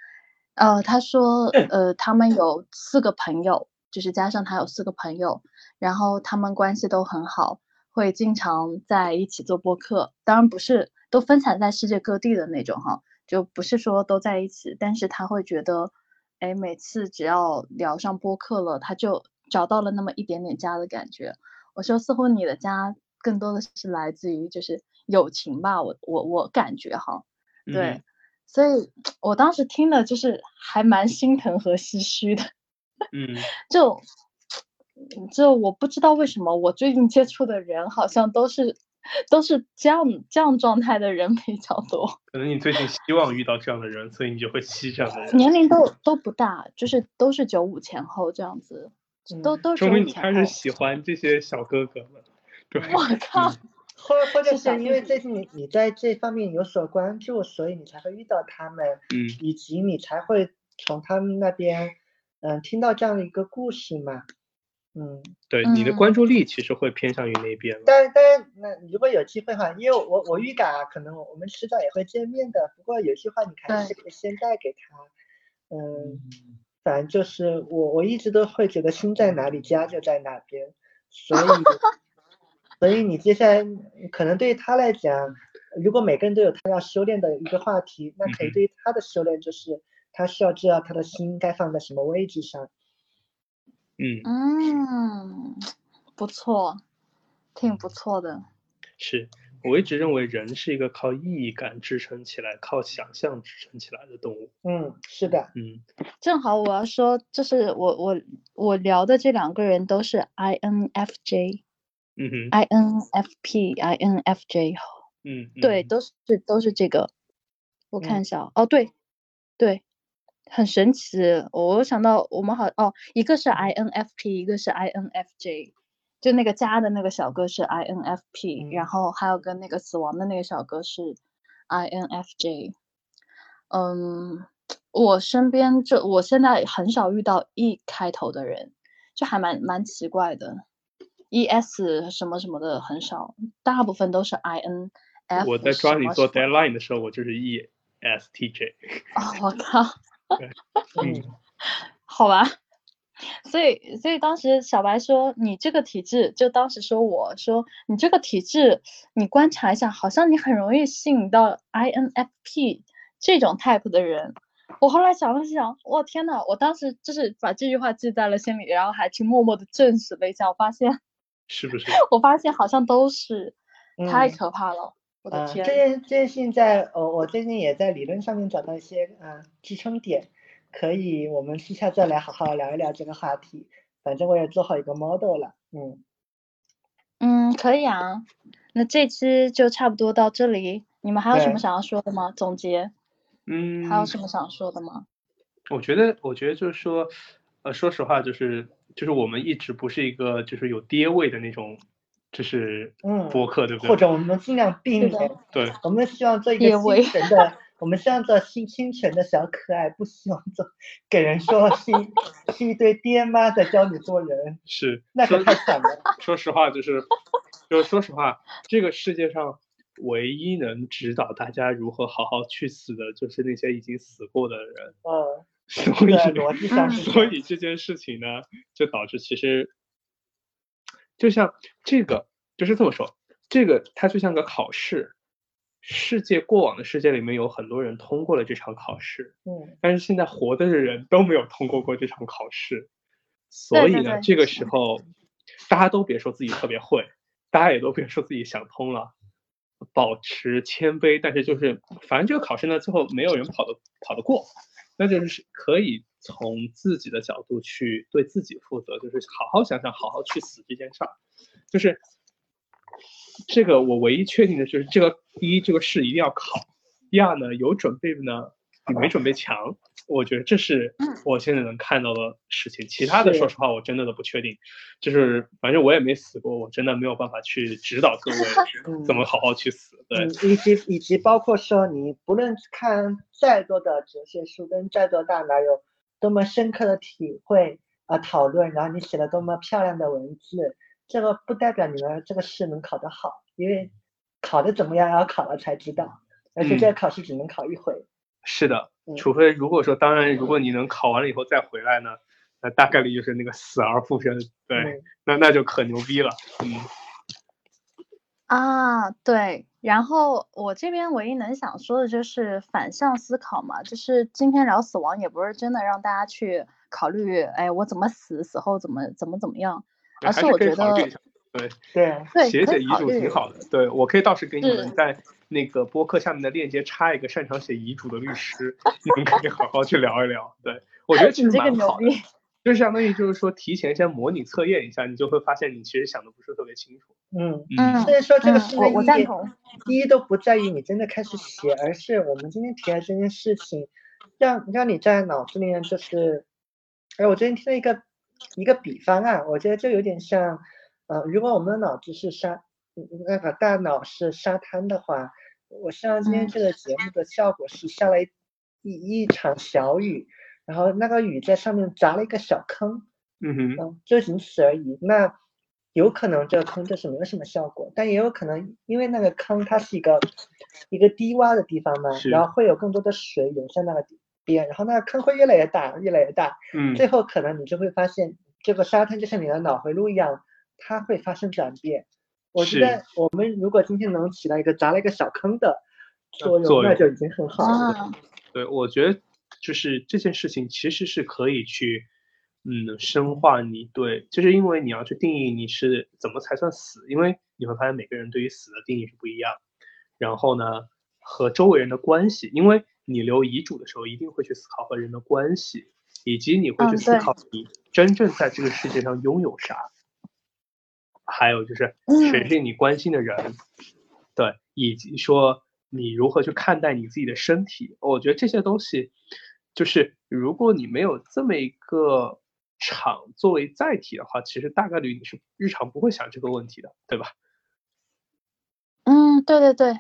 呃，他说呃他们有四个朋友，就是加上他有四个朋友，然后他们关系都很好。会经常在一起做播客，当然不是都分散在世界各地的那种哈，就不是说都在一起。但是他会觉得，哎，每次只要聊上播客了，他就找到了那么一点点家的感觉。我说，似乎你的家更多的是来自于就是友情吧，我我我感觉哈，对，所以我当时听了就是还蛮心疼和唏嘘的，嗯，就。就我不知道为什么我最近接触的人好像都是都是这样这样状态的人比较多。可能你最近希望遇到这样的人，所以你就会吸这样的人。年龄都都不大，就是都是九五前后这样子，都都说明你开始喜欢这些小哥哥了。对，我靠，或或者是因为最近你你在这方面有所关注，所以你才会遇到他们，嗯，以及你才会从他们那边嗯听到这样的一个故事嘛。嗯，对，你的关注力其实会偏向于那边。但但那如果有机会哈，因为我我预感啊，可能我们迟早也会见面的。不过有些话你还是可以先带给他。嗯，反正就是我我一直都会觉得心在哪里，家就在哪边。所以 所以你接下来可能对于他来讲，如果每个人都有他要修炼的一个话题，那可以对于他的修炼就是他需要知道他的心该放在什么位置上。嗯嗯，不错，挺不错的。是我一直认为人是一个靠意义感支撑起来、靠想象支撑起来的动物。嗯，是的。嗯，正好我要说，就是我我我聊的这两个人都是 INFJ。嗯哼。INFP，INFJ。嗯。对，都是都是这个。我看一下哦，对，对。很神奇，我想到我们好哦，一个是 INFP，一个是 INFJ，就那个家的那个小哥是 INFP，然后还有跟那个死亡的那个小哥是 INFJ。嗯，我身边就我现在很少遇到 E 开头的人，就还蛮蛮奇怪的。E S 什么什么的很少，大部分都是 I N F。我在抓你做 deadline 的时候，我就是 E S T J。哦，我靠。嗯，好吧。所以，所以当时小白说你这个体质，就当时说我说你这个体质，你观察一下，好像你很容易吸引到 I N F P 这种 type 的人。我后来想了想，我天呐，我当时就是把这句话记在了心里，然后还去默默的证实了一下，我发现是不是？我发现好像都是，太可怕了，我的天！这件这件事情在，呃，我最近也在理论上面找到一些啊支撑点。可以，我们私下再来好好聊一聊这个话题。反正我也做好一个 model 了，嗯，嗯，可以啊。那这期就差不多到这里，你们还有什么想要说的吗？总结？嗯，还有什么想说的吗？我觉得，我觉得就是说，呃，说实话，就是就是我们一直不是一个就是有爹味的那种，就是嗯播客，对不对？或者我们尽量避免。对。我们希望做一个清纯的。我们希望做清清纯的小可爱，不希望做给人说是 是一堆爹妈在教你做人，是那可太惨了。说实话，就是就说实话，这个世界上唯一能指导大家如何好好去死的，就是那些已经死过的人。嗯，所以逻辑上，所以这件事情呢，就导致其实就像这个，就是这么说，这个它就像个考试。世界过往的世界里面有很多人通过了这场考试，嗯，但是现在活的人都没有通过过这场考试，所以呢，这个时候大家都别说自己特别会，大家也都别说自己想通了，保持谦卑，但是就是反正这个考试呢，最后没有人跑得跑得过，那就是可以从自己的角度去对自己负责，就是好好想想，好好去死这件事儿，就是。这个我唯一确定的就是，这个第一，这个试一定要考；第二呢，有准备呢比没准备强。我觉得这是我现在能看到的事情。其他的，说实话，我真的都不确定。就是反正我也没死过，我真的没有办法去指导各位 怎么好好去死。对，以及以及包括说，你不论看再多的哲学书，跟再多大脑有多么深刻的体会啊讨论，然后你写了多么漂亮的文字。这个不代表你们这个试能考得好，因为考的怎么样要考了才知道，而且这个考试只能考一回。是的，除非如果说，当然，如果你能考完了以后再回来呢，那大概率就是那个死而复生。对，那那就可牛逼了。嗯。啊，对。然后我这边唯一能想说的就是反向思考嘛，就是今天聊死亡也不是真的让大家去考虑，哎，我怎么死，死后怎么怎么怎么样。而是我觉得，对对，写写遗嘱挺好的。对我可以到时给你们在那个播客下面的链接插一个擅长写遗嘱的律师，你们可以好好去聊一聊。对我觉得其实蛮好的，就相当于就是说提前先模拟测验一下，你就会发现你其实想的不是特别清楚。嗯嗯，所以说这个是我赞同。第一都不在于你真的开始写，而是我们今天提的这件事情，让让你在脑子里面就是，哎，我最近听了一个。一个比方啊，我觉得就有点像，呃，如果我们的脑子是沙，那个大脑是沙滩的话，我希望今天这个节目的效果是下了一一场小雨，然后那个雨在上面砸了一个小坑，嗯哼，就仅此而已。那有可能这个坑就是没有什么效果，但也有可能因为那个坑它是一个一个低洼的地方嘛，然后会有更多的水涌向那个。边，然后那个坑会越来越大，越来越大，嗯，最后可能你就会发现，这个沙滩就像你的脑回路一样，它会发生转变。我觉得我们如果今天能起到一个砸了一个小坑的作用，那就已经很好了。对，我觉得就是这件事情其实是可以去，嗯，深化你对，就是因为你要去定义你是怎么才算死，因为你会发现每个人对于死的定义是不一样。然后呢，和周围人的关系，因为。你留遗嘱的时候，一定会去思考和人的关系，以及你会去思考你真正在这个世界上拥有啥，还有就是谁是你关心的人，对，以及说你如何去看待你自己的身体。我觉得这些东西，就是如果你没有这么一个场作为载体的话，其实大概率你是日常不会想这个问题的，对吧？嗯，对对对。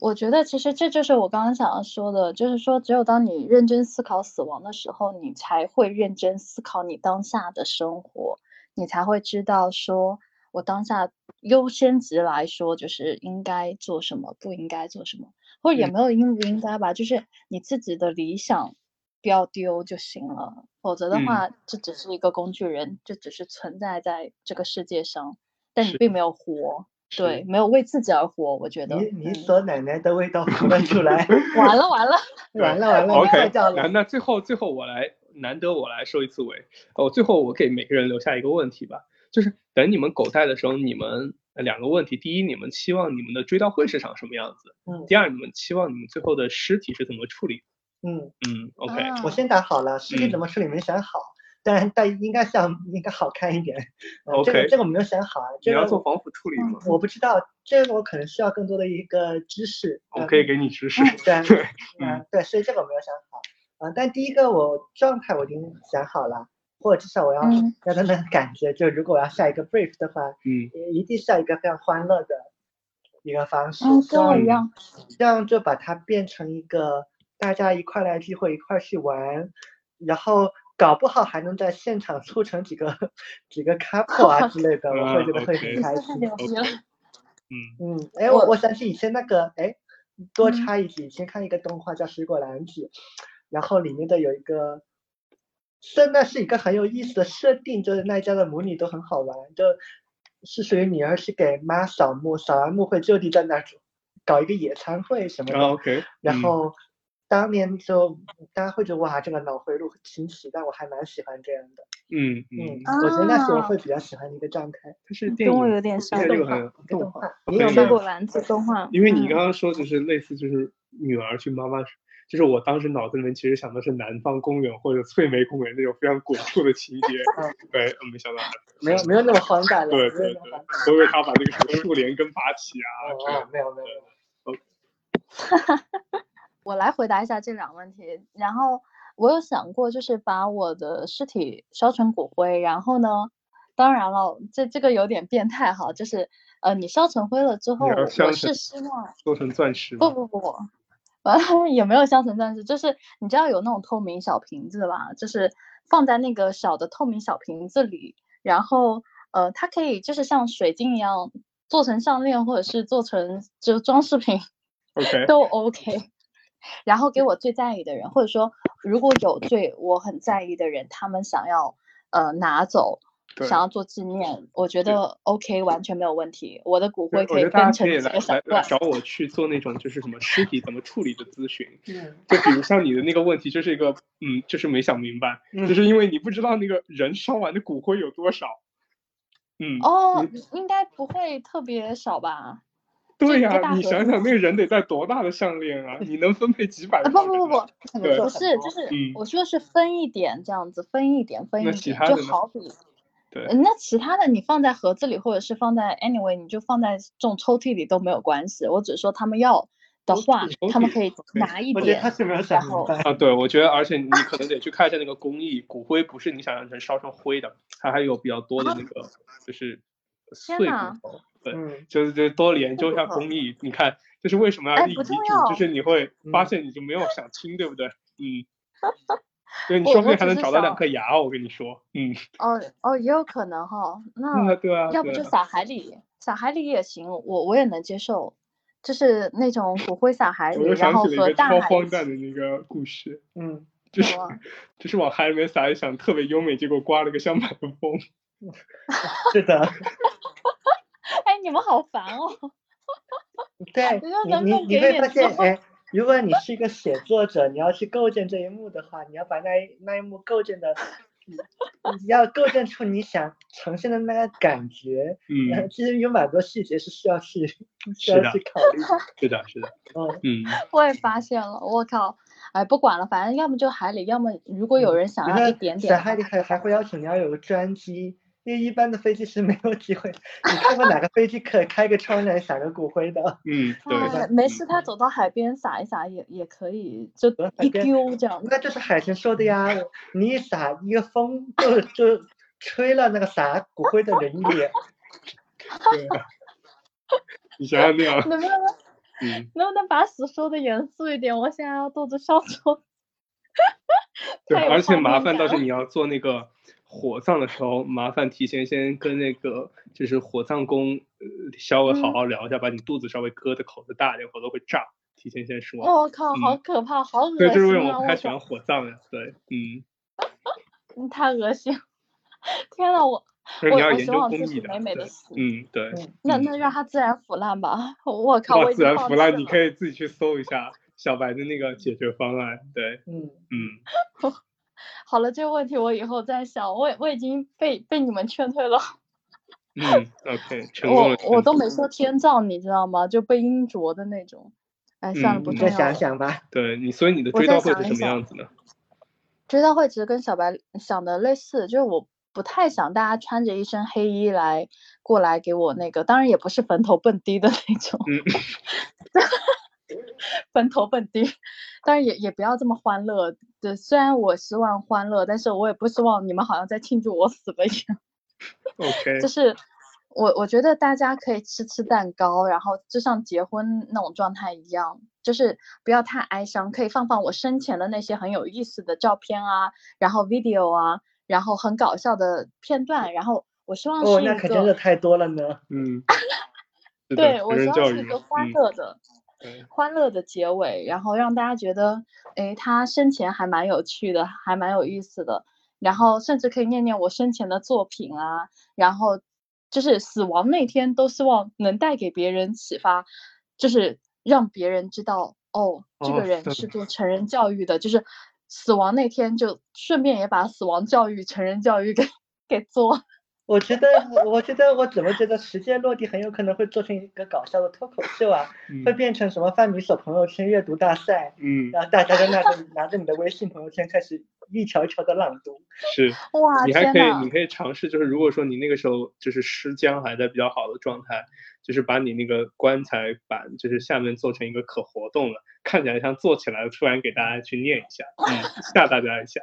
我觉得其实这就是我刚刚想要说的，就是说，只有当你认真思考死亡的时候，你才会认真思考你当下的生活，你才会知道说，我当下优先级来说，就是应该做什么，不应该做什么，或者也没有应不应该吧，就是你自己的理想不要丢就行了，否则的话，这只是一个工具人，这只是存在在这个世界上，但你并没有活。对，没有为自己而活，我觉得。你你说奶奶的味道闻了出来。完了完了 完了完了！OK，那那最后最后我来，难得我来收一次尾。哦，最后我给每个人留下一个问题吧，就是等你们狗带的时候，你们两个问题：第一，你们期望你们的追悼会是长什么样子？嗯。第二，你们期望你们最后的尸体是怎么处理？嗯嗯，OK。我先打好了，尸体怎么处理没想好。但但应该像应该好看一点，这个这个我没有想好啊。你要做防腐处理吗？我不知道，这个我可能需要更多的一个知识。我可以给你知识。对，嗯，对，所以这个我没有想好。嗯，但第一个我状态我已经想好了，或者至少我要要他们感觉，就如果我要下一个 brief 的话，嗯，一定是要一个非常欢乐的一个方式。嗯，跟我一样。这样就把它变成一个大家一块来聚会，一块去玩，然后。搞不好还能在现场促成几个几个 couple 啊之类的，我会觉得会很开心。嗯嗯，哎，我我想起以前那个，哎，多插一句，以前看一个动画叫《水果篮子》，然后里面的有一个，圣诞是一个很有意思的设定，就是那家的母女都很好玩，就是属于女儿是给妈扫墓，扫完墓会就地在那儿搞一个野餐会什么的，OK，然后。当年就大家会觉得哇，这个脑回路很清晰，但我还蛮喜欢这样的。嗯嗯，我觉得那是我会比较喜欢的一个状态。它是跟我有点像动画，动画。你有水果篮子动画？因为你刚刚说就是类似，就是女儿去妈妈，就是我当时脑子里面其实想的是南方公园或者翠梅公园那种非常鬼畜的情节。对，没想到没有没有那么荒诞的。对对对，都为他把那个什么树连根拔起啊。哦，没有没有。哈哈。我来回答一下这两个问题，然后我有想过，就是把我的尸体烧成骨灰，然后呢，当然了，这这个有点变态哈，就是呃，你烧成灰了之后，我是希望做成钻石，不不不不，也没有镶成钻石，就是你知道有那种透明小瓶子吧，就是放在那个小的透明小瓶子里，然后呃，它可以就是像水晶一样做成项链，或者是做成就装饰品，OK 都 OK。然后给我最在意的人，或者说如果有最我很在意的人，他们想要呃拿走，想要做纪念，我觉得 OK 完全没有问题。我的骨灰可以分成几个小段。找我去做那种就是什么尸体怎么处理的咨询。就比如像你的那个问题，就是一个嗯，就是没想明白，就是因为你不知道那个人烧完的骨灰有多少。嗯。哦，应该不会特别少吧？对呀，你想想那个人得戴多大的项链啊？你能分配几百？不不不不，不是，就是我说是分一点这样子，分一点分一点，就好比，对，那其他的你放在盒子里，或者是放在 anyway，你就放在这种抽屉里都没有关系。我只是说他们要的话，他们可以拿一点，然后啊，对，我觉得而且你可能得去看一下那个工艺，骨灰不是你想象成烧成灰的，它还有比较多的那个就是碎骨头。对，就是就多研究一下工艺，你看，就是为什么要立遗嘱，就是你会发现你就没有想清，对不对？嗯，对，你说不定还能找到两颗牙，我跟你说，嗯。哦哦，也有可能哈，那对啊，要不就撒海里，撒海里也行，我我也能接受，就是那种骨灰撒海里，然后和大海。超荒诞的那个故事，嗯，就是就是往海里面撒一想特别优美，结果刮了个相反的风。是的。哎，你们好烦哦！对，你你你会发现，哎，如果你是一个写作者，你要去构建这一幕的话，你要把那一那一幕构建的，你要构建出你想呈现的那个感觉。嗯，其实有蛮多细节是需要去需要去考虑。是的，是的。嗯嗯。我也发现了，我靠！哎，不管了，反正要么就海里，要么如果有人想要一点点，在海里还还会邀请你要有个专机。因为一般的飞机是没有机会，你看过哪个飞机可开个窗来撒个骨灰的？嗯，对。没事，他走到海边撒一撒也也可以，就一丢这样。那就是海神说的呀，你一撒一个风就就吹了那个撒骨灰的人脸。对。你想想那样。能不能？嗯。能不能把死说的严肃一点？我现在要肚子笑出。对，而且麻烦倒是你要做那个。火葬的时候，麻烦提前先跟那个就是火葬工呃稍微好好聊一下，把你肚子稍微割的口子大一点，否则会炸。提前先说。我靠，好可怕，好恶心啊！对，就是为什么我不太喜欢火葬呀？对，嗯。你 太恶心！天呐，我我我希望自己美美的死。嗯，对。那那让它自然腐烂吧。我靠，我自然腐烂，你可以自己去搜一下小白的那个解决方案。对，嗯嗯。好了，这个问题我以后再想。我我已经被被你们劝退了。嗯，OK，我我都没说天葬，你知道吗？就被阴着的那种。哎，算了，不重要。再想想吧。对你，所以你的追悼会是什么样子呢？追悼会其实跟小白想的类似，就是我不太想大家穿着一身黑衣来过来给我那个，当然也不是坟头蹦迪的那种。嗯。坟头蹦迪，当然也也不要这么欢乐。对，虽然我希望欢乐，但是我也不希望你们好像在庆祝我死了一样。OK。就是。我我觉得大家可以吃吃蛋糕，然后就像结婚那种状态一样，就是不要太哀伤，可以放放我生前的那些很有意思的照片啊，然后 video 啊，然后很搞笑的片段，然后我希望是一个。哦，那可真的太多了呢。嗯。对，我希望是一个欢乐的，欢乐的结尾，然后让大家觉得，哎，他生前还蛮有趣的，还蛮有意思的，然后甚至可以念念我生前的作品啊，然后。就是死亡那天，都希望能带给别人启发，就是让别人知道，哦，这个人是做成人教育的，就是死亡那天就顺便也把死亡教育、成人教育给 给做。我觉得，我觉得，我怎么觉得时间落地很有可能会做成一个搞笑的脱口秀啊，会变成什么范米索朋友圈阅读大赛，嗯，然后大家在那个拿着你的微信朋友圈开始一条一条的朗读。是，哇，你还可以，你可以尝试，就是如果说你那个时候就是尸僵还在比较好的状态，就是把你那个棺材板就是下面做成一个可活动的，看起来像坐起来了，突然给大家去念一下，嗯，吓大家一下。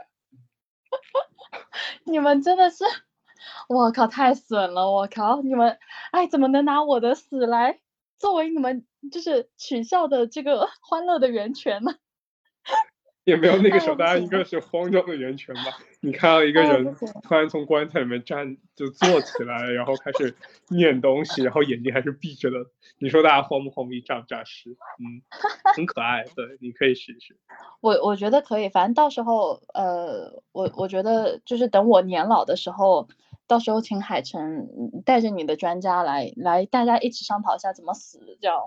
你们真的是。我靠，太损了！我靠，你们，哎，怎么能拿我的死来作为你们就是取笑的这个 欢乐的源泉呢？也没有那个时候，大家应该是慌张的源泉吧？你看到一个人突然从棺材里面站，就坐起来，然后开始念东西，然后眼睛还是闭着的，你说大家慌不慌？一炸不诈尸？嗯，很可爱，对，你可以试一试。我我觉得可以，反正到时候，呃，我我觉得就是等我年老的时候。到时候请海城带着你的专家来，来大家一起商讨一下怎么死，这样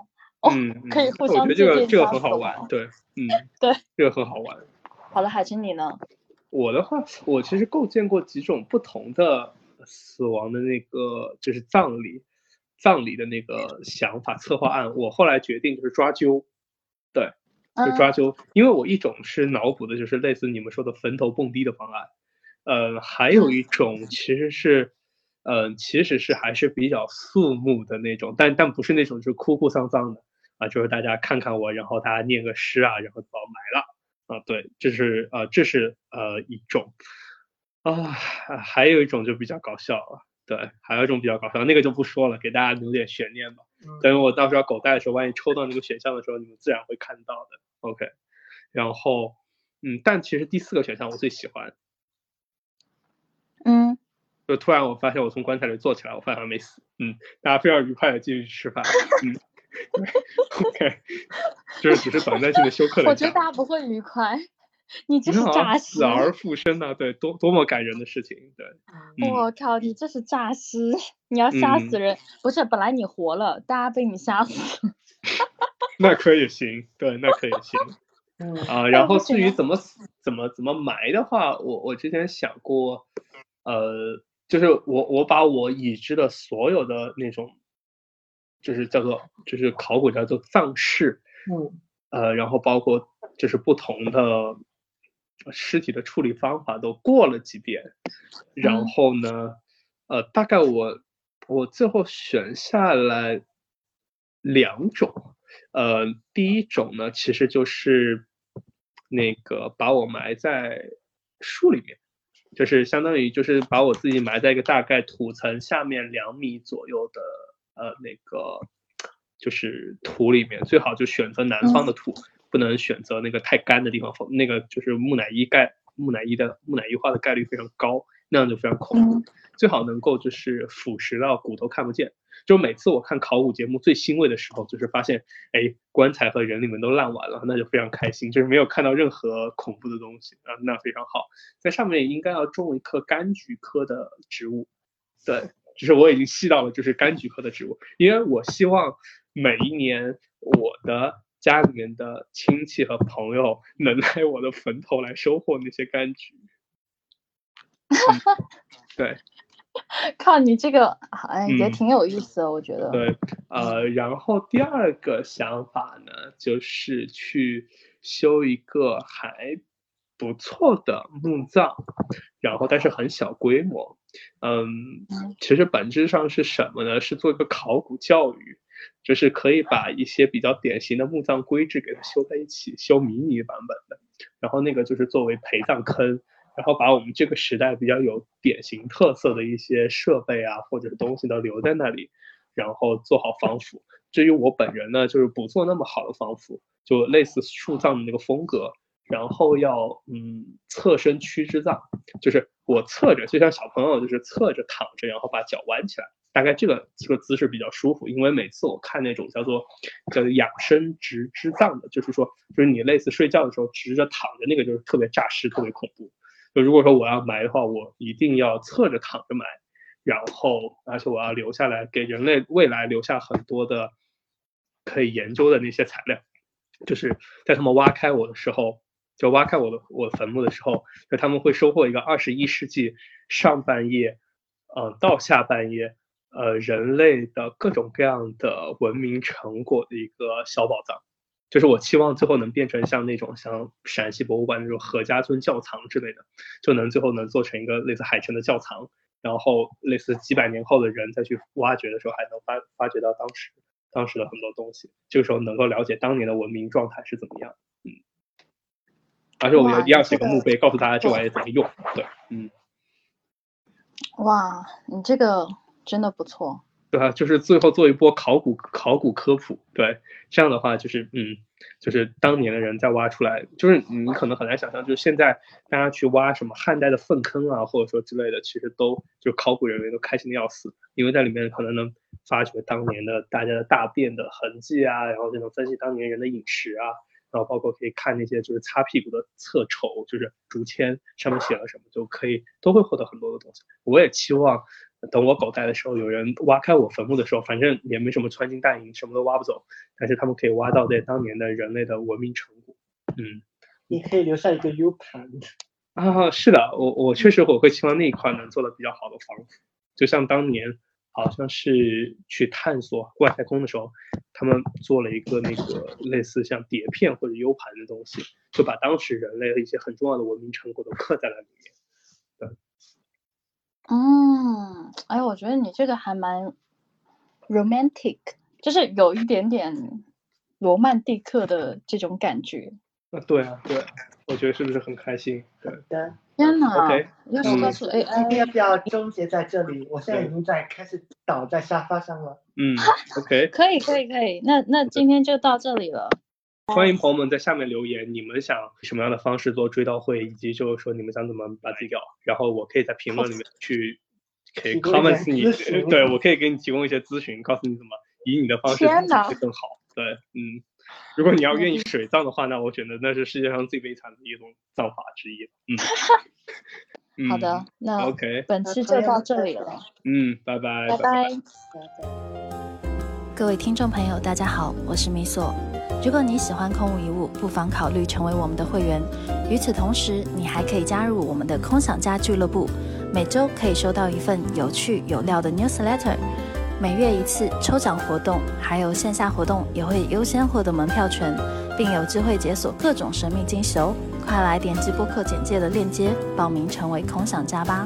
哦，可以互相这个这个很好玩，对，嗯，对，这个很好玩。好了，海城你呢？我的话，我其实构建过几种不同的死亡的那个就是葬礼，葬礼的那个想法策划案。我后来决定就是抓阄，对，就抓阄，因为我一种是脑补的，就是类似你们说的坟头蹦迪的方案。呃，还有一种其实是，呃，其实是还是比较肃穆的那种，但但不是那种就是哭哭丧丧的啊，就是大家看看我，然后大家念个诗啊，然后把我埋了啊，对，这是呃，这是呃一种啊，还有一种就比较搞笑了，对，还有一种比较搞笑，那个就不说了，给大家留点悬念吧。等我到时候狗带的时候，万一抽到那个选项的时候，你们自然会看到的。OK，然后嗯，但其实第四个选项我最喜欢。嗯，就突然我发现我从棺材里坐起来，我发现没死。嗯，大家非常愉快的继续吃饭。嗯，OK，就是只是短暂性的休克了。我觉得大家不会愉快，你这是诈尸。死而复生呢？对，多多么感人的事情。对，我靠，你这是诈尸，你要吓死人。不是，本来你活了，大家被你吓死。那可以行，对，那可以行。啊，然后至于怎么死、怎么怎么埋的话，我我之前想过。呃，就是我我把我已知的所有的那种，就是叫做就是考古叫做葬式，嗯，呃，然后包括就是不同的尸体的处理方法都过了几遍，然后呢，呃，大概我我最后选下来两种，呃，第一种呢，其实就是那个把我埋在树里面。就是相当于就是把我自己埋在一个大概土层下面两米左右的呃那个就是土里面，最好就选择南方的土，不能选择那个太干的地方，否那个就是木乃伊盖木乃伊的木乃伊化的概率非常高，那样就非常恐怖。最好能够就是腐蚀到骨头看不见。就每次我看考古节目最欣慰的时候，就是发现哎棺材和人里面都烂完了，那就非常开心，就是没有看到任何恐怖的东西啊，那非常好。在上面应该要种一棵柑橘科的植物，对，就是我已经细到了就是柑橘科的植物，因为我希望每一年我的。家里面的亲戚和朋友能来我的坟头来收获那些柑橘，对，靠你这个，哎，也挺有意思的，我觉得。对，呃，然后第二个想法呢，就是去修一个还不错的墓葬，然后但是很小规模，嗯，其实本质上是什么呢？是做一个考古教育。就是可以把一些比较典型的墓葬规制给它修在一起，修迷你版本的，然后那个就是作为陪葬坑，然后把我们这个时代比较有典型特色的一些设备啊或者东西都留在那里，然后做好防腐。至于我本人呢，就是不做那么好的防腐，就类似树葬的那个风格，然后要嗯侧身屈肢葬，就是我侧着，就像小朋友就是侧着躺着，然后把脚弯起来。大概这个这个姿势比较舒服，因为每次我看那种叫做叫养生直肢葬的，就是说就是你类似睡觉的时候直着躺着，那个就是特别诈尸，特别恐怖。就如果说我要埋的话，我一定要侧着躺着埋，然后而且我要留下来给人类未来留下很多的可以研究的那些材料，就是在他们挖开我的时候，就挖开我的我坟墓的时候，就他们会收获一个二十一世纪上半叶，呃到下半叶。呃，人类的各种各样的文明成果的一个小宝藏，就是我期望最后能变成像那种像陕西博物馆那种何家村窖藏之类的，就能最后能做成一个类似海城的窖藏，然后类似几百年后的人再去挖掘的时候，还能发发掘到当时当时的很多东西，这个时候能够了解当年的文明状态是怎么样，嗯，而且我们要一样写个墓碑，告诉大家这玩意怎么用，对，嗯，哇，你这个。真的不错，对啊，就是最后做一波考古考古科普，对，这样的话就是嗯，就是当年的人再挖出来，就是你可能很难想象，就是现在大家去挖什么汉代的粪坑啊，或者说之类的，其实都就考古人员都开心的要死，因为在里面可能能发掘当年的大家的大便的痕迹啊，然后就能分析当年人的饮食啊，然后包括可以看那些就是擦屁股的侧筹，就是竹签上面写了什么，就可以都会获得很多的东西。我也期望。等我狗带的时候，有人挖开我坟墓的时候，反正也没什么穿金戴银，什么都挖不走。但是他们可以挖到这当年的人类的文明成果。嗯，你可以留下一个 U 盘。啊，是的，我我确实我会希望那一块能做的比较好的防腐。就像当年好像是去探索外太空的时候，他们做了一个那个类似像碟片或者 U 盘的东西，就把当时人类的一些很重要的文明成果都刻在了里面。嗯，哎，我觉得你这个还蛮 romantic，就是有一点点罗曼蒂克的这种感觉。啊，对啊，对，我觉得是不是很开心？对的。天哪！OK，要是告诉 AI，今天要不要终结在这里？我现在已经在开始倒在沙发上了。嗯，OK，可以，可以，可以。那那今天就到这里了。欢迎朋友们在下面留言，你们想什么样的方式做追悼会，以及就是说你们想怎么把自己掉，然后我可以在评论里面去可以 comment 你，对我可以给你提供一些咨询，告诉你怎么以你的方式会更好。对，嗯，如果你要愿意水葬的话，那我觉得那是世界上最悲惨的一种葬法之一。嗯，好的，那 OK，本期就到这里了。嗯，拜拜，拜拜。各位听众朋友，大家好，我是米索。如果你喜欢空无一物，不妨考虑成为我们的会员。与此同时，你还可以加入我们的空想家俱乐部，每周可以收到一份有趣有料的 newsletter，每月一次抽奖活动，还有线下活动也会优先获得门票权，并有机会解锁各种神秘惊喜哦！快来点击播客简介的链接报名成为空想家吧。